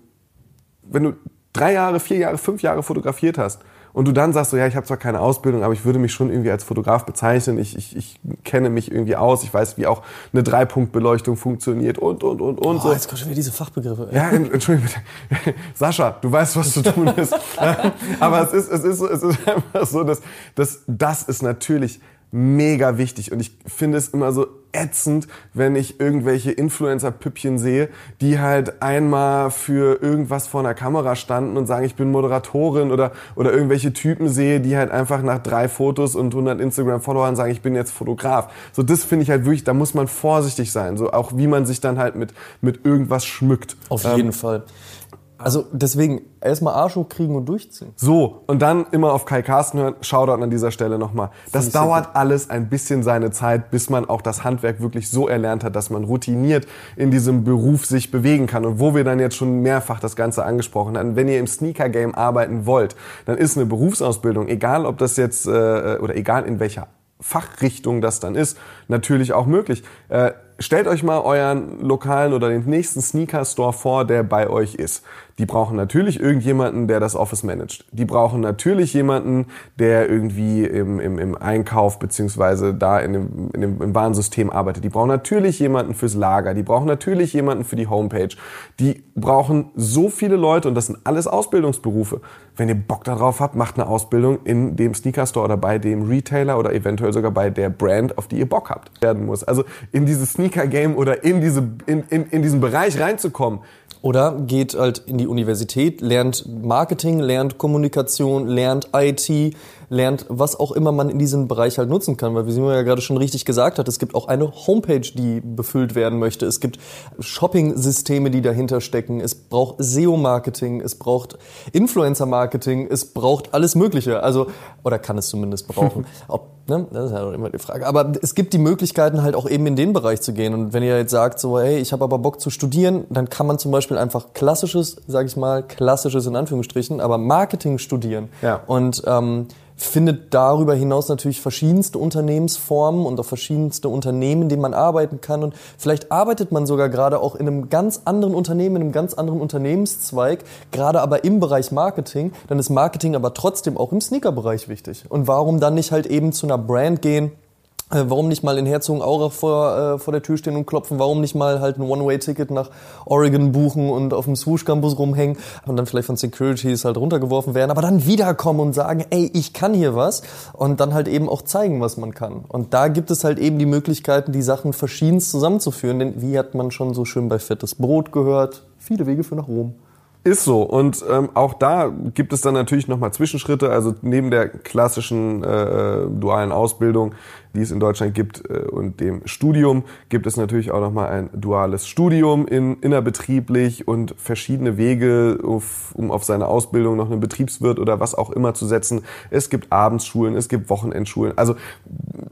wenn du drei Jahre, vier Jahre, fünf Jahre fotografiert hast und du dann sagst so, ja, ich habe zwar keine Ausbildung, aber ich würde mich schon irgendwie als Fotograf bezeichnen, ich, ich, ich kenne mich irgendwie aus, ich weiß, wie auch eine Dreipunktbeleuchtung funktioniert und, und, und, und. Oh, so. jetzt kommen schon wieder diese Fachbegriffe. Ja, entschuldigung bitte. Sascha, du weißt, was zu tun ist. aber es ist, es ist, es ist einfach so, dass, dass das ist natürlich mega wichtig. Und ich finde es immer so ätzend, wenn ich irgendwelche Influencer-Püppchen sehe, die halt einmal für irgendwas vor einer Kamera standen und sagen, ich bin Moderatorin oder, oder irgendwelche Typen sehe, die halt einfach nach drei Fotos und 100 Instagram-Followern sagen, ich bin jetzt Fotograf. So, das finde ich halt wirklich, da muss man vorsichtig sein. So, auch wie man sich dann halt mit, mit irgendwas schmückt. Auf jeden ähm, Fall. Also deswegen erstmal Arsch hochkriegen und durchziehen. So, und dann immer auf Kai Carsten hören. Shoutout an dieser Stelle nochmal. Das dauert alles ein bisschen seine Zeit, bis man auch das Handwerk wirklich so erlernt hat, dass man routiniert in diesem Beruf sich bewegen kann. Und wo wir dann jetzt schon mehrfach das Ganze angesprochen haben, wenn ihr im Sneaker-Game arbeiten wollt, dann ist eine Berufsausbildung, egal ob das jetzt, äh, oder egal in welcher Fachrichtung das dann ist, natürlich auch möglich. Äh, stellt euch mal euren lokalen oder den nächsten Sneaker Store vor, der bei euch ist. Die brauchen natürlich irgendjemanden, der das Office managt. Die brauchen natürlich jemanden, der irgendwie im, im, im Einkauf beziehungsweise da in dem, in dem, im Warensystem arbeitet. Die brauchen natürlich jemanden fürs Lager. Die brauchen natürlich jemanden für die Homepage. Die brauchen so viele Leute und das sind alles Ausbildungsberufe. Wenn ihr Bock darauf habt, macht eine Ausbildung in dem Sneaker Store oder bei dem Retailer oder eventuell sogar bei der Brand, auf die ihr Bock habt, werden muss. Also in dieses Sneaker Game oder in diese in, in, in diesen Bereich reinzukommen, oder geht halt in die Universität, lernt Marketing, lernt Kommunikation, lernt IT, lernt, was auch immer man in diesem Bereich halt nutzen kann. Weil wie Simon ja gerade schon richtig gesagt hat, es gibt auch eine Homepage, die befüllt werden möchte. Es gibt Shopping-Systeme, die dahinter stecken. Es braucht SEO-Marketing, es braucht Influencer-Marketing, es braucht alles Mögliche. Also, oder kann es zumindest brauchen. Ob, ne? Das ist ja immer die Frage. Aber es gibt die Möglichkeiten halt auch eben in den Bereich zu gehen. Und wenn ihr jetzt sagt, so, hey, ich habe aber Bock zu studieren, dann kann man zum Beispiel einfach klassisches, sage ich mal, klassisches in Anführungsstrichen, aber Marketing studieren. Ja. Und ähm, findet darüber hinaus natürlich verschiedenste Unternehmensformen und auch verschiedenste Unternehmen, in denen man arbeiten kann. Und vielleicht arbeitet man sogar gerade auch in einem ganz anderen Unternehmen, in einem ganz anderen Unternehmenszweig, gerade aber im Bereich Marketing. Dann ist Marketing aber trotzdem auch im Sneaker-Bereich wichtig. Und warum dann nicht halt eben zu einer Brand gehen, warum nicht mal in Herzogenaurach vor, äh, vor der Tür stehen und klopfen? Warum nicht mal halt ein One-Way-Ticket nach Oregon buchen und auf dem Swoosh-Campus rumhängen und dann vielleicht von Securities halt runtergeworfen werden, aber dann wiederkommen und sagen, ey, ich kann hier was und dann halt eben auch zeigen, was man kann. Und da gibt es halt eben die Möglichkeiten, die Sachen verschiedenst zusammenzuführen, denn wie hat man schon so schön bei Fettes Brot gehört? Viele Wege für nach Rom. Ist so. Und ähm, auch da gibt es dann natürlich nochmal Zwischenschritte. Also neben der klassischen äh, dualen Ausbildung die es in Deutschland gibt äh, und dem Studium gibt es natürlich auch nochmal ein duales Studium in, innerbetrieblich und verschiedene Wege, auf, um auf seine Ausbildung noch einen Betriebswirt oder was auch immer zu setzen. Es gibt Abendsschulen, es gibt Wochenendschulen, also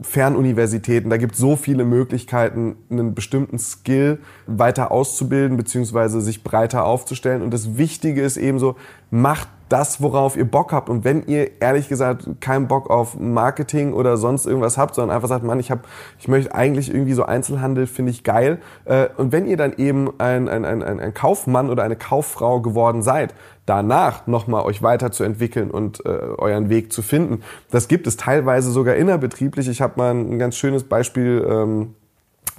Fernuniversitäten. Da gibt es so viele Möglichkeiten, einen bestimmten Skill weiter auszubilden beziehungsweise sich breiter aufzustellen. Und das Wichtige ist ebenso, macht das, worauf ihr Bock habt. Und wenn ihr ehrlich gesagt keinen Bock auf Marketing oder sonst irgendwas habt, sondern einfach sagt, Mann, ich hab, ich möchte eigentlich irgendwie so Einzelhandel, finde ich geil. Äh, und wenn ihr dann eben ein, ein, ein, ein Kaufmann oder eine Kauffrau geworden seid, danach nochmal euch weiterzuentwickeln und äh, euren Weg zu finden. Das gibt es teilweise sogar innerbetrieblich. Ich habe mal ein ganz schönes Beispiel ähm,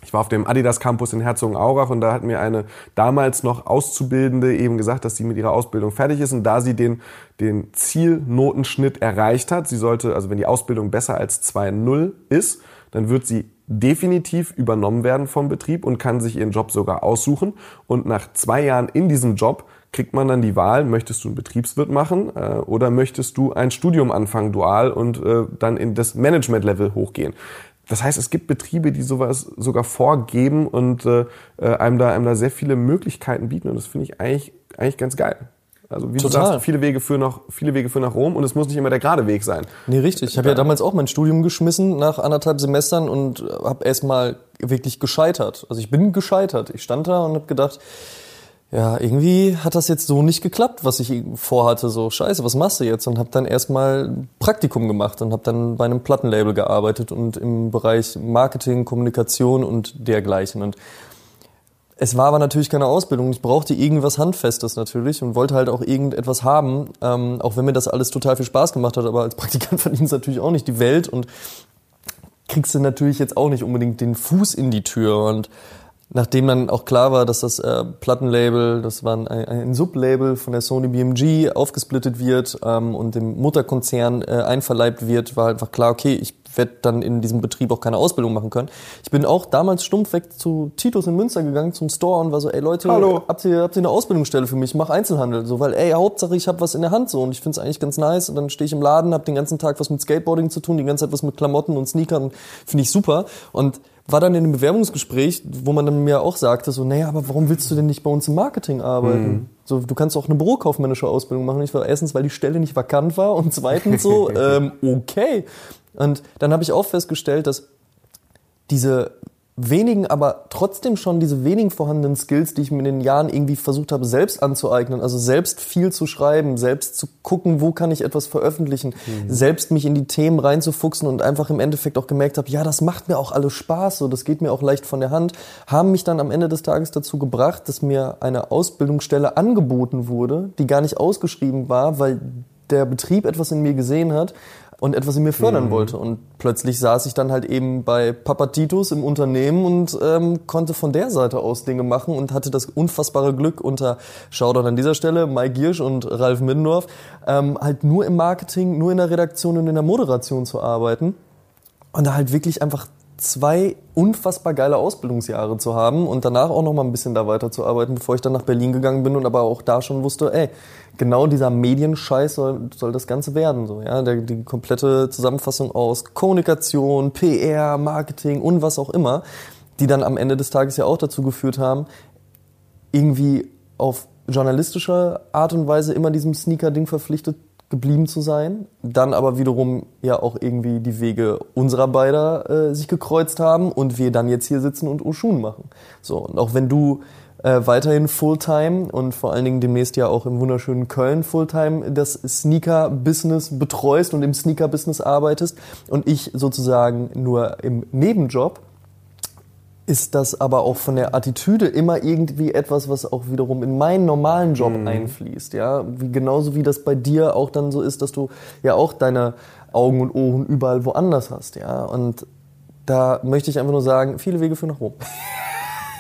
ich war auf dem Adidas Campus in Herzogenaurach und da hat mir eine damals noch Auszubildende eben gesagt, dass sie mit ihrer Ausbildung fertig ist und da sie den, den Zielnotenschnitt erreicht hat, sie sollte, also wenn die Ausbildung besser als 2.0 ist, dann wird sie definitiv übernommen werden vom Betrieb und kann sich ihren Job sogar aussuchen. Und nach zwei Jahren in diesem Job kriegt man dann die Wahl, möchtest du einen Betriebswirt machen äh, oder möchtest du ein Studium anfangen, dual, und äh, dann in das Management-Level hochgehen. Das heißt, es gibt Betriebe, die sowas sogar vorgeben und äh, äh, einem, da, einem da sehr viele Möglichkeiten bieten. Und das finde ich eigentlich, eigentlich ganz geil. Also wie Total. du sagst, viele Wege führen nach viele Wege führen nach Rom und es muss nicht immer der gerade Weg sein. Nee, richtig. Ich habe ja damals auch mein Studium geschmissen nach anderthalb Semestern und habe erstmal wirklich gescheitert. Also ich bin gescheitert. Ich stand da und habe gedacht, ja, irgendwie hat das jetzt so nicht geklappt, was ich vorhatte. So, scheiße, was machst du jetzt? Und habe dann erstmal Praktikum gemacht und habe dann bei einem Plattenlabel gearbeitet und im Bereich Marketing, Kommunikation und dergleichen. Und es war aber natürlich keine Ausbildung. Ich brauchte irgendwas Handfestes natürlich und wollte halt auch irgendetwas haben, ähm, auch wenn mir das alles total viel Spaß gemacht hat. Aber als Praktikant verdienst du natürlich auch nicht die Welt und kriegst du natürlich jetzt auch nicht unbedingt den Fuß in die Tür. Und nachdem dann auch klar war, dass das äh, Plattenlabel, das war ein, ein Sublabel von der Sony BMG, aufgesplittet wird ähm, und dem Mutterkonzern äh, einverleibt wird, war einfach klar, okay, ich werde dann in diesem Betrieb auch keine Ausbildung machen können. Ich bin auch damals stumpf weg zu Titus in Münster gegangen, zum Store und war so, ey Leute, Hallo. habt ihr, habt ihr eine Ausbildungsstelle für mich? Ich mach Einzelhandel. So, weil, ey, Hauptsache ich habe was in der Hand so und ich finde es eigentlich ganz nice. Und dann stehe ich im Laden, habe den ganzen Tag was mit Skateboarding zu tun, die ganze Zeit was mit Klamotten und Sneakern. Finde ich super. Und war dann in einem Bewerbungsgespräch, wo man dann mir auch sagte, so, naja, aber warum willst du denn nicht bei uns im Marketing arbeiten? So, du kannst auch eine bürokaufmännische Ausbildung machen. Ich war erstens, weil die Stelle nicht vakant war und zweitens so, ähm, okay. Und dann habe ich auch festgestellt, dass diese wenigen, aber trotzdem schon diese wenigen vorhandenen Skills, die ich mir in den Jahren irgendwie versucht habe, selbst anzueignen, also selbst viel zu schreiben, selbst zu gucken, wo kann ich etwas veröffentlichen, selbst mich in die Themen reinzufuchsen und einfach im Endeffekt auch gemerkt habe, ja, das macht mir auch alles Spaß, so, das geht mir auch leicht von der Hand, haben mich dann am Ende des Tages dazu gebracht, dass mir eine Ausbildungsstelle angeboten wurde, die gar nicht ausgeschrieben war, weil der Betrieb etwas in mir gesehen hat und etwas in mir fördern wollte. Und plötzlich saß ich dann halt eben bei Papa Titus im Unternehmen und ähm, konnte von der Seite aus Dinge machen und hatte das unfassbare Glück unter Shoutout an dieser Stelle, Mike Giersch und Ralf Middendorf, ähm, halt nur im Marketing, nur in der Redaktion und in der Moderation zu arbeiten. Und da halt wirklich einfach zwei unfassbar geile Ausbildungsjahre zu haben und danach auch noch mal ein bisschen da weiterzuarbeiten, bevor ich dann nach Berlin gegangen bin und aber auch da schon wusste, ey, genau dieser Medienscheiß soll, soll das Ganze werden, so, ja, der, die komplette Zusammenfassung aus Kommunikation, PR, Marketing und was auch immer, die dann am Ende des Tages ja auch dazu geführt haben, irgendwie auf journalistische Art und Weise immer diesem Sneaker-Ding verpflichtet geblieben zu sein, dann aber wiederum ja auch irgendwie die Wege unserer beider äh, sich gekreuzt haben und wir dann jetzt hier sitzen und Oshun machen. So und auch wenn du äh, weiterhin Fulltime und vor allen Dingen demnächst ja auch im wunderschönen Köln Fulltime das Sneaker-Business betreust und im Sneaker-Business arbeitest und ich sozusagen nur im Nebenjob, ist das aber auch von der Attitüde immer irgendwie etwas, was auch wiederum in meinen normalen Job einfließt, ja, wie, genauso wie das bei dir auch dann so ist, dass du ja auch deine Augen und Ohren überall woanders hast, ja, und da möchte ich einfach nur sagen, viele Wege führen nach Rom.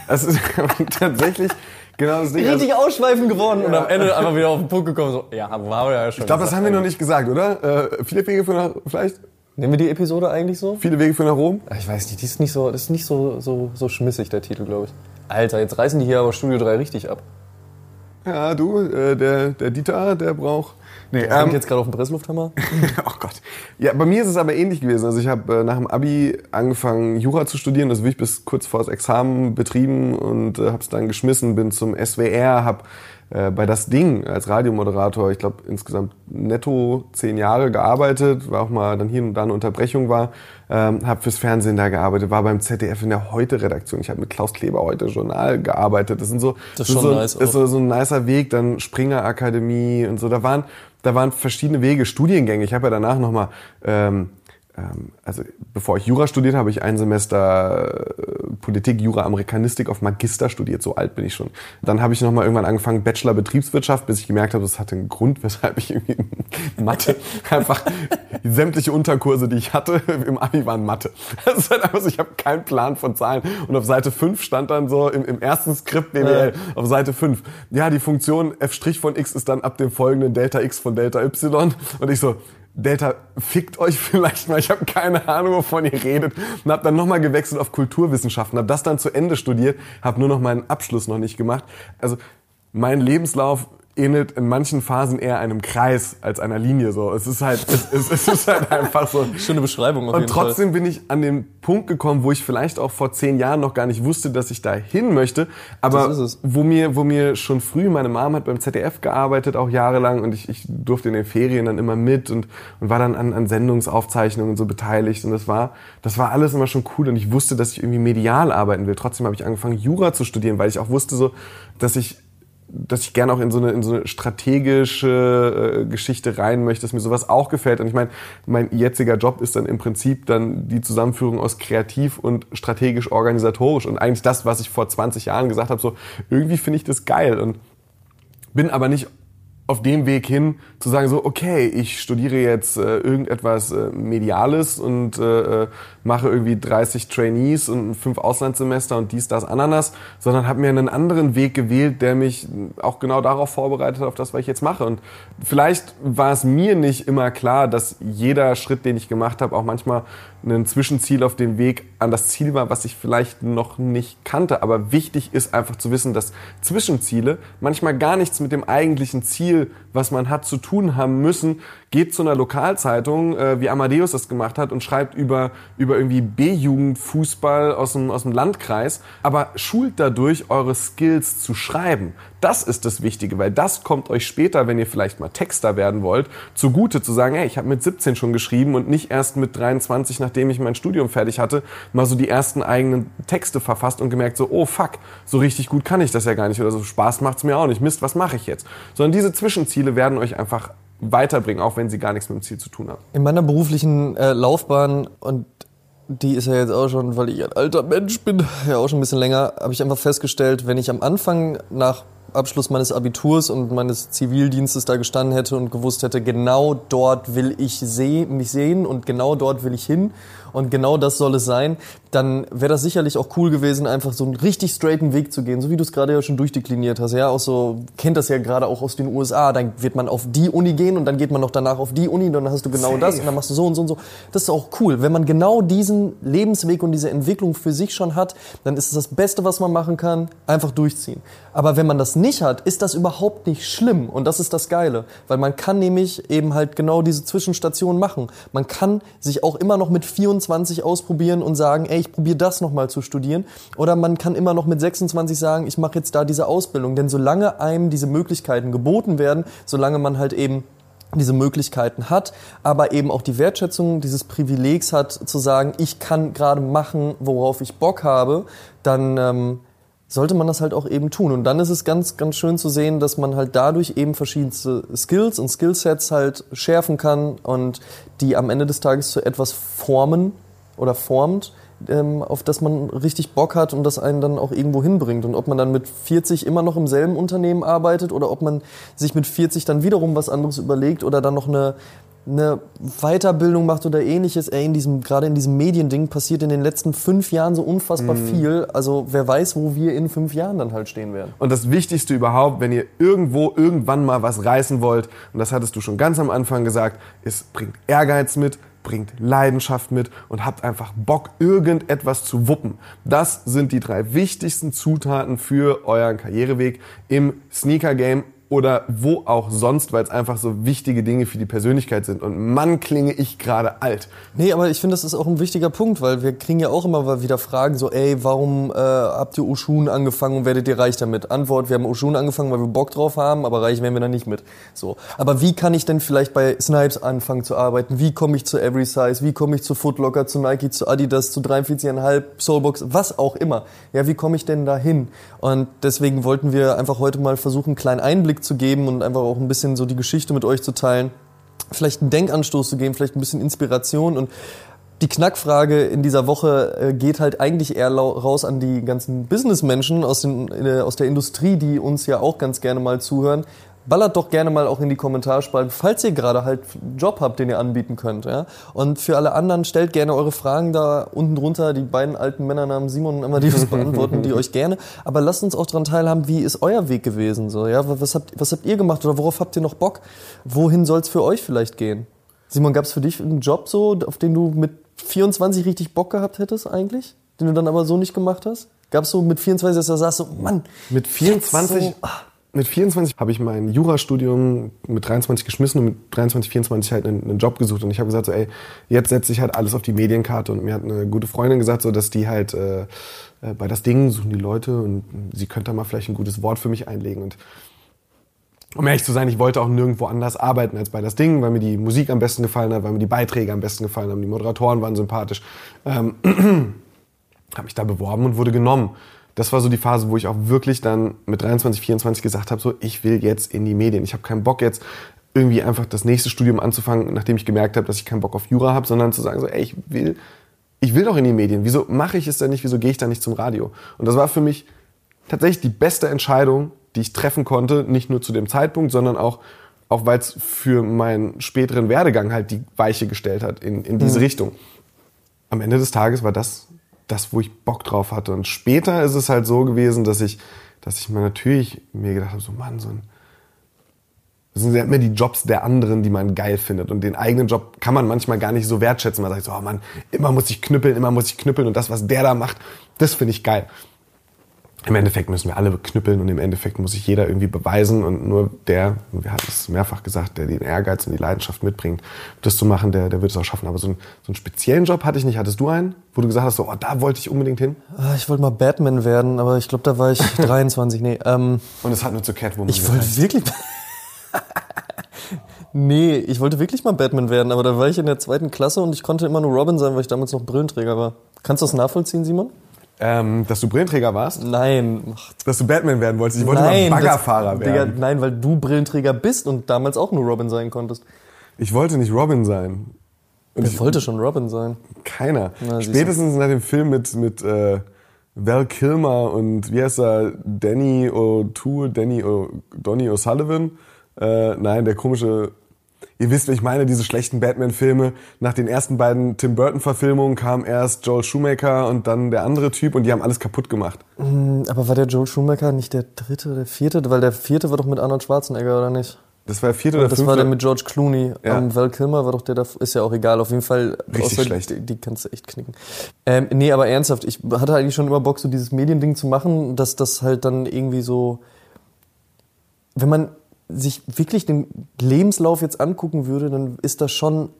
Es ist tatsächlich genau das Ding. Also, Richtig ausschweifend geworden und am Ende einfach wieder auf den Punkt gekommen, so, ja, wir ja schon ich glaube, das haben wir noch nicht gesagt, oder? Äh, viele Wege führen nach, vielleicht? Nehmen wir die Episode eigentlich so? Viele Wege führen nach Rom? Ich weiß nicht, die ist nicht so, das ist nicht so, so, so schmissig, der Titel, glaube ich. Alter, jetzt reißen die hier aber Studio 3 richtig ab. Ja, du, äh, der, der Dieter, der braucht. Nee, Ähm, jetzt gerade auf dem Presslufthammer. oh Gott. Ja, bei mir ist es aber ähnlich gewesen. Also ich habe äh, nach dem Abi angefangen, Jura zu studieren. Das wirklich bis kurz vor das Examen betrieben und äh, habe es dann geschmissen. Bin zum SWR, habe äh, bei das Ding als Radiomoderator, ich glaube insgesamt netto zehn Jahre gearbeitet, war auch mal dann hier und da eine Unterbrechung war, ähm, habe fürs Fernsehen da gearbeitet, war beim ZDF in der Heute-Redaktion. Ich habe mit Klaus Kleber heute Journal gearbeitet. Das sind so, Das ist schon so, nice ist so, so ein nicer Weg. Dann Springer Akademie und so. Da waren, da waren verschiedene Wege, Studiengänge. Ich habe ja danach noch mal ähm, ähm, also bevor ich Jura studiert habe, ich ein Semester äh, Politik, Jura, Amerikanistik auf Magister studiert. So alt bin ich schon. Dann habe ich noch mal irgendwann angefangen Bachelor Betriebswirtschaft, bis ich gemerkt habe, das hatte einen Grund, weshalb ich irgendwie Mathe einfach sämtliche Unterkurse, die ich hatte im Abi waren Mathe. Das ist halt einfach so, ich habe keinen Plan von Zahlen. Und auf Seite 5 stand dann so im, im ersten Skript BWL auf Seite 5. Ja, die Funktion f' von x ist dann ab dem folgenden Delta x von Delta y. Und ich so, Delta, fickt euch vielleicht mal, ich habe keine Ahnung, wovon ihr redet. Und habe dann nochmal gewechselt auf Kulturwissenschaften, habe das dann zu Ende studiert, habe nur noch meinen Abschluss noch nicht gemacht. Also mein Lebenslauf ähnelt in manchen Phasen eher einem Kreis als einer Linie. So, es ist halt, es, es, es ist halt einfach so. Schöne Beschreibung auf Und jeden trotzdem bin ich an den Punkt gekommen, wo ich vielleicht auch vor zehn Jahren noch gar nicht wusste, dass ich da hin möchte. Aber Das ist es. wo mir, wo mir schon früh, meine Mom hat beim ZDF gearbeitet, auch jahrelang, und ich, ich durfte in den Ferien dann immer mit und, und war dann an, an Sendungsaufzeichnungen so beteiligt. Und das war, das war alles immer schon cool. Und ich wusste, dass ich irgendwie medial arbeiten will. Trotzdem habe ich angefangen, Jura zu studieren, weil ich auch wusste so, dass ich dass ich gerne auch in so eine, in so eine strategische äh, Geschichte rein möchte, dass mir sowas auch gefällt. Und ich meine, mein jetziger Job ist dann im Prinzip dann die Zusammenführung aus kreativ und strategisch organisatorisch. Und eigentlich das, was ich vor 20 Jahren gesagt habe, so irgendwie finde ich das geil und bin aber nicht auf dem Weg hin zu sagen so, okay, ich studiere jetzt äh, irgendetwas äh, Mediales und äh, äh mache irgendwie 30 Trainees und fünf Auslandssemester und dies, das, Ananas, sondern habe mir einen anderen Weg gewählt, der mich auch genau darauf vorbereitet, auf das, was ich jetzt mache. Und vielleicht war es mir nicht immer klar, dass jeder Schritt, den ich gemacht habe, auch manchmal ein Zwischenziel auf dem Weg an das Ziel war, was ich vielleicht noch nicht kannte. Aber wichtig ist einfach zu wissen, dass Zwischenziele manchmal gar nichts mit dem eigentlichen Ziel, was man hat, zu tun haben müssen. Geht zu einer Lokalzeitung, äh, wie Amadeus das gemacht hat, und schreibt über, über irgendwie B-Jugend-Fußball aus dem, aus dem Landkreis, aber schult dadurch eure Skills zu schreiben. Das ist das Wichtige, weil das kommt euch später, wenn ihr vielleicht mal Texter werden wollt, zugute zu sagen, hey, ich habe mit 17 schon geschrieben und nicht erst mit 23, nachdem ich mein Studium fertig hatte, mal so die ersten eigenen Texte verfasst und gemerkt so, oh fuck, so richtig gut kann ich das ja gar nicht oder so Spaß macht's mir auch nicht. Mist, was mache ich jetzt? Sondern diese Zwischenziele werden euch einfach weiterbringen, auch wenn sie gar nichts mit dem Ziel zu tun haben. In meiner beruflichen äh, Laufbahn und die ist ja jetzt auch schon, weil ich ein alter Mensch bin, ja auch schon ein bisschen länger, habe ich einfach festgestellt, wenn ich am Anfang nach Abschluss meines Abiturs und meines Zivildienstes da gestanden hätte und gewusst hätte, genau dort will ich seh, mich sehen und genau dort will ich hin und genau das soll es sein, dann wäre das sicherlich auch cool gewesen, einfach so einen richtig straighten Weg zu gehen, so wie du es gerade ja schon durchdekliniert hast. Ja, auch so, kennt das ja gerade auch aus den USA, dann wird man auf die Uni gehen und dann geht man noch danach auf die Uni und dann hast du genau Safe. das und dann machst du so und so und so. Das ist auch cool. Wenn man genau diesen Lebensweg und diese Entwicklung für sich schon hat, dann ist es das Beste, was man machen kann, einfach durchziehen. Aber wenn man das nicht hat, ist das überhaupt nicht schlimm und das ist das Geile, weil man kann nämlich eben halt genau diese Zwischenstationen machen. Man kann sich auch immer noch mit 24 ausprobieren und sagen, ey, ich probiere das nochmal zu studieren. Oder man kann immer noch mit 26 sagen, ich mache jetzt da diese Ausbildung. Denn solange einem diese Möglichkeiten geboten werden, solange man halt eben diese Möglichkeiten hat, aber eben auch die Wertschätzung dieses Privilegs hat, zu sagen, ich kann gerade machen, worauf ich Bock habe, dann ähm, sollte man das halt auch eben tun. Und dann ist es ganz, ganz schön zu sehen, dass man halt dadurch eben verschiedenste Skills und Skillsets halt schärfen kann und die am Ende des Tages zu etwas formen oder formt, ähm, auf das man richtig Bock hat und das einen dann auch irgendwo hinbringt. Und ob man dann mit 40 immer noch im selben Unternehmen arbeitet oder ob man sich mit 40 dann wiederum was anderes überlegt oder dann noch eine eine Weiterbildung macht oder ähnliches, ey, in diesem, gerade in diesem Mediending passiert in den letzten fünf Jahren so unfassbar mhm. viel. Also wer weiß, wo wir in fünf Jahren dann halt stehen werden. Und das Wichtigste überhaupt, wenn ihr irgendwo irgendwann mal was reißen wollt, und das hattest du schon ganz am Anfang gesagt, ist, bringt Ehrgeiz mit, bringt Leidenschaft mit und habt einfach Bock, irgendetwas zu wuppen. Das sind die drei wichtigsten Zutaten für euren Karriereweg im Sneaker-Game oder wo auch sonst, weil es einfach so wichtige Dinge für die Persönlichkeit sind. Und Mann, klinge ich gerade alt. Nee, aber ich finde, das ist auch ein wichtiger Punkt, weil wir kriegen ja auch immer wieder Fragen so, ey, warum äh, habt ihr Oshun angefangen und werdet ihr reich damit? Antwort, wir haben Oshun angefangen, weil wir Bock drauf haben, aber reich werden wir dann nicht mit. So. Aber wie kann ich denn vielleicht bei Snipes anfangen zu arbeiten? Wie komme ich zu Every Size? Wie komme ich zu Footlocker, zu Nike, zu Adidas, zu 43,5, Soulbox, was auch immer? Ja, wie komme ich denn da hin? Und deswegen wollten wir einfach heute mal versuchen, einen kleinen Einblick zu geben und einfach auch ein bisschen so die Geschichte mit euch zu teilen. Vielleicht einen Denkanstoß zu geben, vielleicht ein bisschen Inspiration und die Knackfrage in dieser Woche äh, geht halt eigentlich eher raus an die ganzen Businessmenschen aus, den, äh, aus der Industrie, die uns ja auch ganz gerne mal zuhören ballert doch gerne mal auch in die Kommentarspalten, falls ihr gerade halt einen Job habt, den ihr anbieten könnt. Ja? Und für alle anderen stellt gerne eure Fragen da unten drunter. Die beiden alten Männernamen Simon und Amadeus beantworten die euch gerne. Aber lasst uns auch daran teilhaben, wie ist euer Weg gewesen? So, ja? was, habt, was habt ihr gemacht oder worauf habt ihr noch Bock? Wohin soll es für euch vielleicht gehen? Simon, gab es für dich einen Job so, auf den du mit 24 richtig Bock gehabt hättest eigentlich? Den du dann aber so nicht gemacht hast? Gab es so mit 24, dass du sagst, so, Mann. Mit 24? So, ah mit 24 habe ich mein Jurastudium mit 23 geschmissen und mit 23, 24 halt einen, einen Job gesucht. Und ich habe gesagt, so, ey, jetzt setze ich halt alles auf die Medienkarte. Und mir hat eine gute Freundin gesagt, so, dass die halt äh, äh bei das Ding suchen die Leute und sie könnte da mal vielleicht ein gutes Wort für mich einlegen. Und um ehrlich zu sein, ich wollte auch nirgendwo anders arbeiten als bei das Ding, weil mir die Musik am besten gefallen hat, weil mir die Beiträge am besten gefallen haben, die Moderatoren waren sympathisch. Ähm, habe mich da beworben und wurde genommen das war so die Phase, wo ich auch wirklich dann mit 23, 24 gesagt habe, so ich will jetzt in die Medien. Ich habe keinen Bock jetzt irgendwie einfach das nächste Studium anzufangen, nachdem ich gemerkt habe, dass ich keinen Bock auf Jura habe, sondern zu sagen so, ey, ich will ich will doch in die Medien. Wieso mache ich es denn nicht? Wieso gehe ich da nicht zum Radio? Und das war für mich tatsächlich die beste Entscheidung, die ich treffen konnte, nicht nur zu dem Zeitpunkt, sondern auch auch weil es für meinen späteren Werdegang halt die Weiche gestellt hat in, in diese Richtung. Am Ende des Tages war das das, wo ich Bock drauf hatte. Und später ist es halt so gewesen, dass ich, dass ich mir natürlich mir gedacht habe, so Mann, so ein das sind ja immer die Jobs der anderen, die man geil findet. Und den eigenen Job kann man manchmal gar nicht so wertschätzen. Man sagt so, oh Mann, immer muss ich knüppeln, immer muss ich knüppeln. Und das, was der da macht, das finde ich geil. Im Endeffekt müssen wir alle knüppeln und im Endeffekt muss sich jeder irgendwie beweisen und nur der, wir hatten es mehrfach gesagt, der den Ehrgeiz und die Leidenschaft mitbringt, das zu machen, der, der wird es auch schaffen. Aber so, ein, so einen speziellen Job hatte ich nicht. Hattest du einen, wo du gesagt hast, so, oh, da wollte ich unbedingt hin? Ah, Ich wollte mal Batman werden, aber ich glaube, da war ich 23. Nee, ähm, Und es hat nur zu Catwoman ich wollte wirklich. nee, ich wollte wirklich mal Batman werden, aber da war ich in der zweiten Klasse und ich konnte immer nur Robin sein, weil ich damals noch Brillenträger war. Kannst du das nachvollziehen, Simon? Ähm, dass du Brillenträger warst, Nein. Dass du Batman werden wolltest. Ich wollte nein, mal Baggerfahrer das, Digga, werden. nein, weil du Brillenträger bist und damals auch nur Robin sein konntest. Ich wollte nicht Robin sein. Und Wer ich, wollte schon Robin sein? keiner. Na. Spätestens nach dem Film mit, mit äh, Val Kilmer und wie heißt er, Danny O'Toole, Danny o, Donny O'Sullivan. Äh, nein, der komische. Ihr wisst, wie ich meine, diese schlechten Batman-Filme. Nach den ersten beiden Tim Burton-Verfilmungen kam erst Joel Schumacher und dann der andere Typ und die haben alles kaputt gemacht. Aber war der Joel Schumacher nicht der dritte oder vierte? Weil der vierte war doch mit Arnold Schwarzenegger, oder nicht? Das war der vierte oder Das fünfte. war der mit George Clooney. Ja. Ähm, Val Kilmer war doch der da. Ist ja auch egal. Auf jeden Fall. Richtig außer schlecht. Die, die kannst du echt knicken. Ähm, nee, aber ernsthaft. Ich hatte eigentlich schon immer Bock, so dieses Mediending zu machen, dass das halt dann irgendwie so. Wenn man sich wirklich den Lebenslauf jetzt angucken würde, dann ist das schon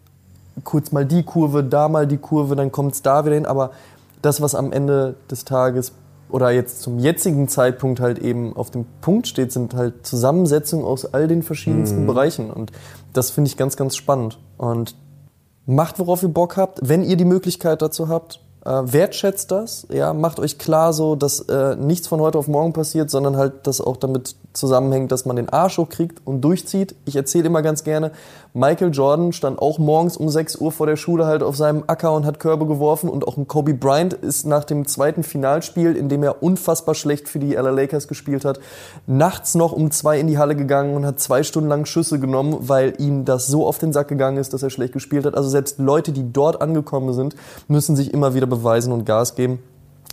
kurz mal die Kurve, da mal die Kurve, dann kommt es da wieder hin. Aber das, was am Ende des Tages oder jetzt zum jetzigen Zeitpunkt halt eben auf dem Punkt steht, sind halt Zusammensetzungen aus all den verschiedensten Bereichen. Und das finde ich ganz, ganz spannend. Und macht, worauf ihr Bock habt, wenn ihr die Möglichkeit dazu habt. Äh, wertschätzt das, ja, macht euch klar so, dass äh, nichts von heute auf morgen passiert, sondern halt das auch damit zusammenhängt, dass man den Arsch hochkriegt und durchzieht. Ich erzähle immer ganz gerne, Michael Jordan stand auch morgens um 6 Uhr vor der Schule halt auf seinem Acker und hat Körbe geworfen und auch ein Kobe Bryant ist nach dem zweiten Finalspiel, in dem er unfassbar schlecht für die LA Lakers gespielt hat, nachts noch um zwei in die Halle gegangen und hat zwei Stunden lang Schüsse genommen, weil ihm das so auf den Sack gegangen ist, dass er schlecht gespielt hat. Also selbst Leute, die dort angekommen sind, müssen sich immer wieder beweisen und Gas geben.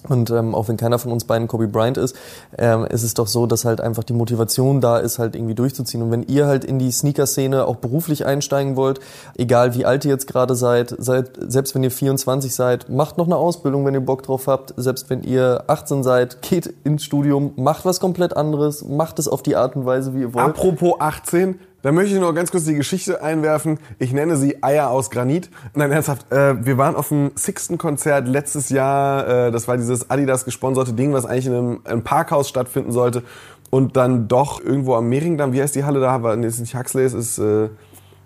Und ähm, auch wenn keiner von uns beiden Kobe Bryant ist, ähm, ist es doch so, dass halt einfach die Motivation da ist, halt irgendwie durchzuziehen. Und wenn ihr halt in die Sneaker-Szene auch beruflich einsteigen wollt, egal wie alt ihr jetzt gerade seid, seid, selbst wenn ihr 24 seid, macht noch eine Ausbildung, wenn ihr Bock drauf habt. Selbst wenn ihr 18 seid, geht ins Studium, macht was komplett anderes, macht es auf die Art und Weise, wie ihr wollt. Apropos 18, da möchte ich noch ganz kurz die Geschichte einwerfen. Ich nenne sie Eier aus Granit. Nein, ernsthaft, äh, wir waren auf dem Sixten-Konzert letztes Jahr. Äh, das war dieses Adidas gesponserte Ding, was eigentlich in einem, einem Parkhaus stattfinden sollte. Und dann doch irgendwo am Mehringdamm, wie heißt die Halle da? War, nee, es ist nicht Huxley, es ist, äh, äh,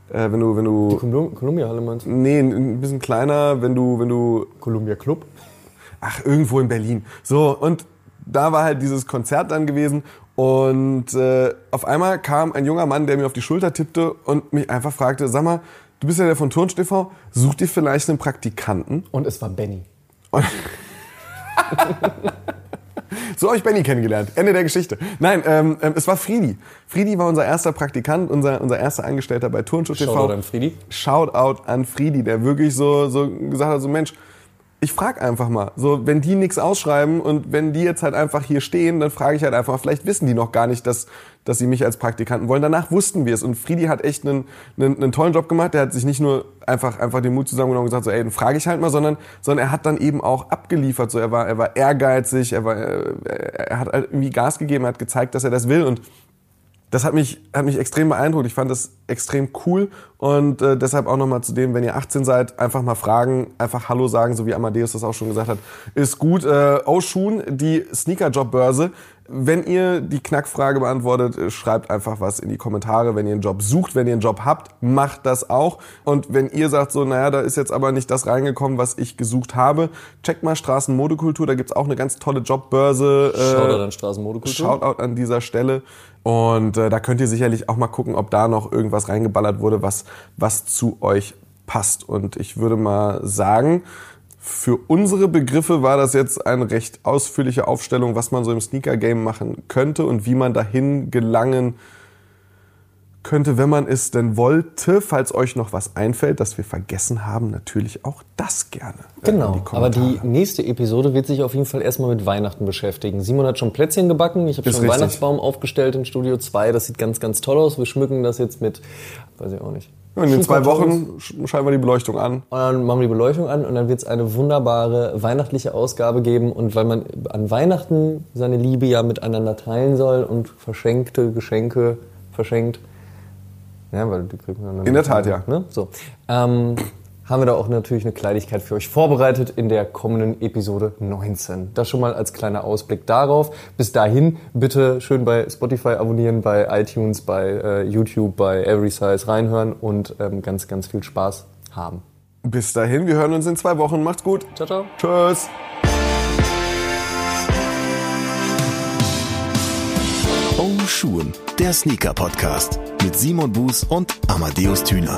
wenn du, wenn du, Columbia-Halle meinst du? nee, ein bisschen kleiner, wenn du, wenn du Columbia Club? ach, irgendwo in Berlin. So, und da war halt dieses Konzert dann gewesen und äh, auf einmal kam ein junger Mann, der mir auf die Schulter tippte und mich einfach fragte, sag mal, du bist ja der von Turnsch TV, such dir vielleicht einen Praktikanten? Und es war Benny. So habe ich Benny kennengelernt. Ende der Geschichte. Nein, ähm, ähm, es war Friedi. Friedi war unser erster Praktikant, unser, unser erster Angestellter bei Turnschuh TV. Shoutout an Friedi. Shoutout an Friedi, der wirklich so, so gesagt hat, so Mensch, ich frag einfach mal. So, wenn die nichts ausschreiben und wenn die jetzt halt einfach hier stehen, dann frage ich halt einfach, vielleicht wissen die noch gar nicht, dass, dass sie mich als Praktikanten wollen. Danach wussten wir es. Und Friedi hat echt einen, einen, einen tollen Job gemacht. Der hat sich nicht nur einfach, einfach den Mut zusammengenommen und gesagt, so, ey, dann frage ich halt mal, sondern, sondern er hat dann eben auch abgeliefert. So, er war, er war ehrgeizig, er war, äh, er hat halt irgendwie Gas gegeben, er hat gezeigt, dass er das will und das hat mich, hat mich extrem beeindruckt. Ich fand das extrem cool und äh, deshalb auch nochmal zu dem, wenn ihr 18 seid, einfach mal fragen, einfach Hallo sagen, so wie Amadeus das auch schon gesagt hat. Ist gut. Äh, Oshun, die Sneaker-Job-Börse. Wenn ihr die Knackfrage beantwortet, äh, schreibt einfach was in die Kommentare. Wenn ihr einen Job sucht, wenn ihr einen Job habt, macht das auch. Und wenn ihr sagt so, naja, da ist jetzt aber nicht das reingekommen, was ich gesucht habe, checkt mal Straßenmodekultur. Da gibt's auch eine ganz tolle Jobbörse. Äh, Shoutout an Straßenmodekultur. Shoutout an dieser Stelle. Und äh, da könnt ihr sicherlich auch mal gucken, ob da noch irgendwas reingeballert wurde, was, was zu euch passt. Und ich würde mal sagen, für unsere Begriffe war das jetzt eine recht ausführliche Aufstellung, was man so im Sneaker-Game machen könnte und wie man dahin gelangen könnte, wenn man es denn wollte, falls euch noch was einfällt, das wir vergessen haben, natürlich auch das gerne. äh, genau, die aber die nächste Episode wird sich auf jeden Fall erstmal mit Weihnachten beschäftigen. Simon hat schon Plätzchen gebacken, ich habe schon einen Weihnachtsbaum aufgestellt in Studio 2, das sieht ganz, ganz toll aus. Wir schmücken das jetzt mit, weiß ich auch nicht. In den zwei Wochen schalten wir die Beleuchtung an. Und dann machen wir die Beleuchtung an und dann wird es eine wunderbare weihnachtliche Ausgabe geben. Und weil man an Weihnachten seine Liebe ja miteinander teilen soll und verschenkte Geschenke verschenkt, ja, weil die kriegen wir dann In der Tat, ja. Ne? So. Ähm, haben wir da auch natürlich eine Kleinigkeit für euch vorbereitet in der kommenden Episode 19. Das schon mal als kleiner Ausblick darauf. Bis dahin bitte schön bei Spotify abonnieren, bei iTunes, bei äh, YouTube, bei Every Size reinhören und ähm, ganz, ganz viel Spaß haben. Bis dahin, wir hören uns in zwei Wochen. Macht's gut. Ciao, ciao. Tschüss. Um Schuhen, der Sneaker-Podcast mit Simon Buß und Amadeus Thüner.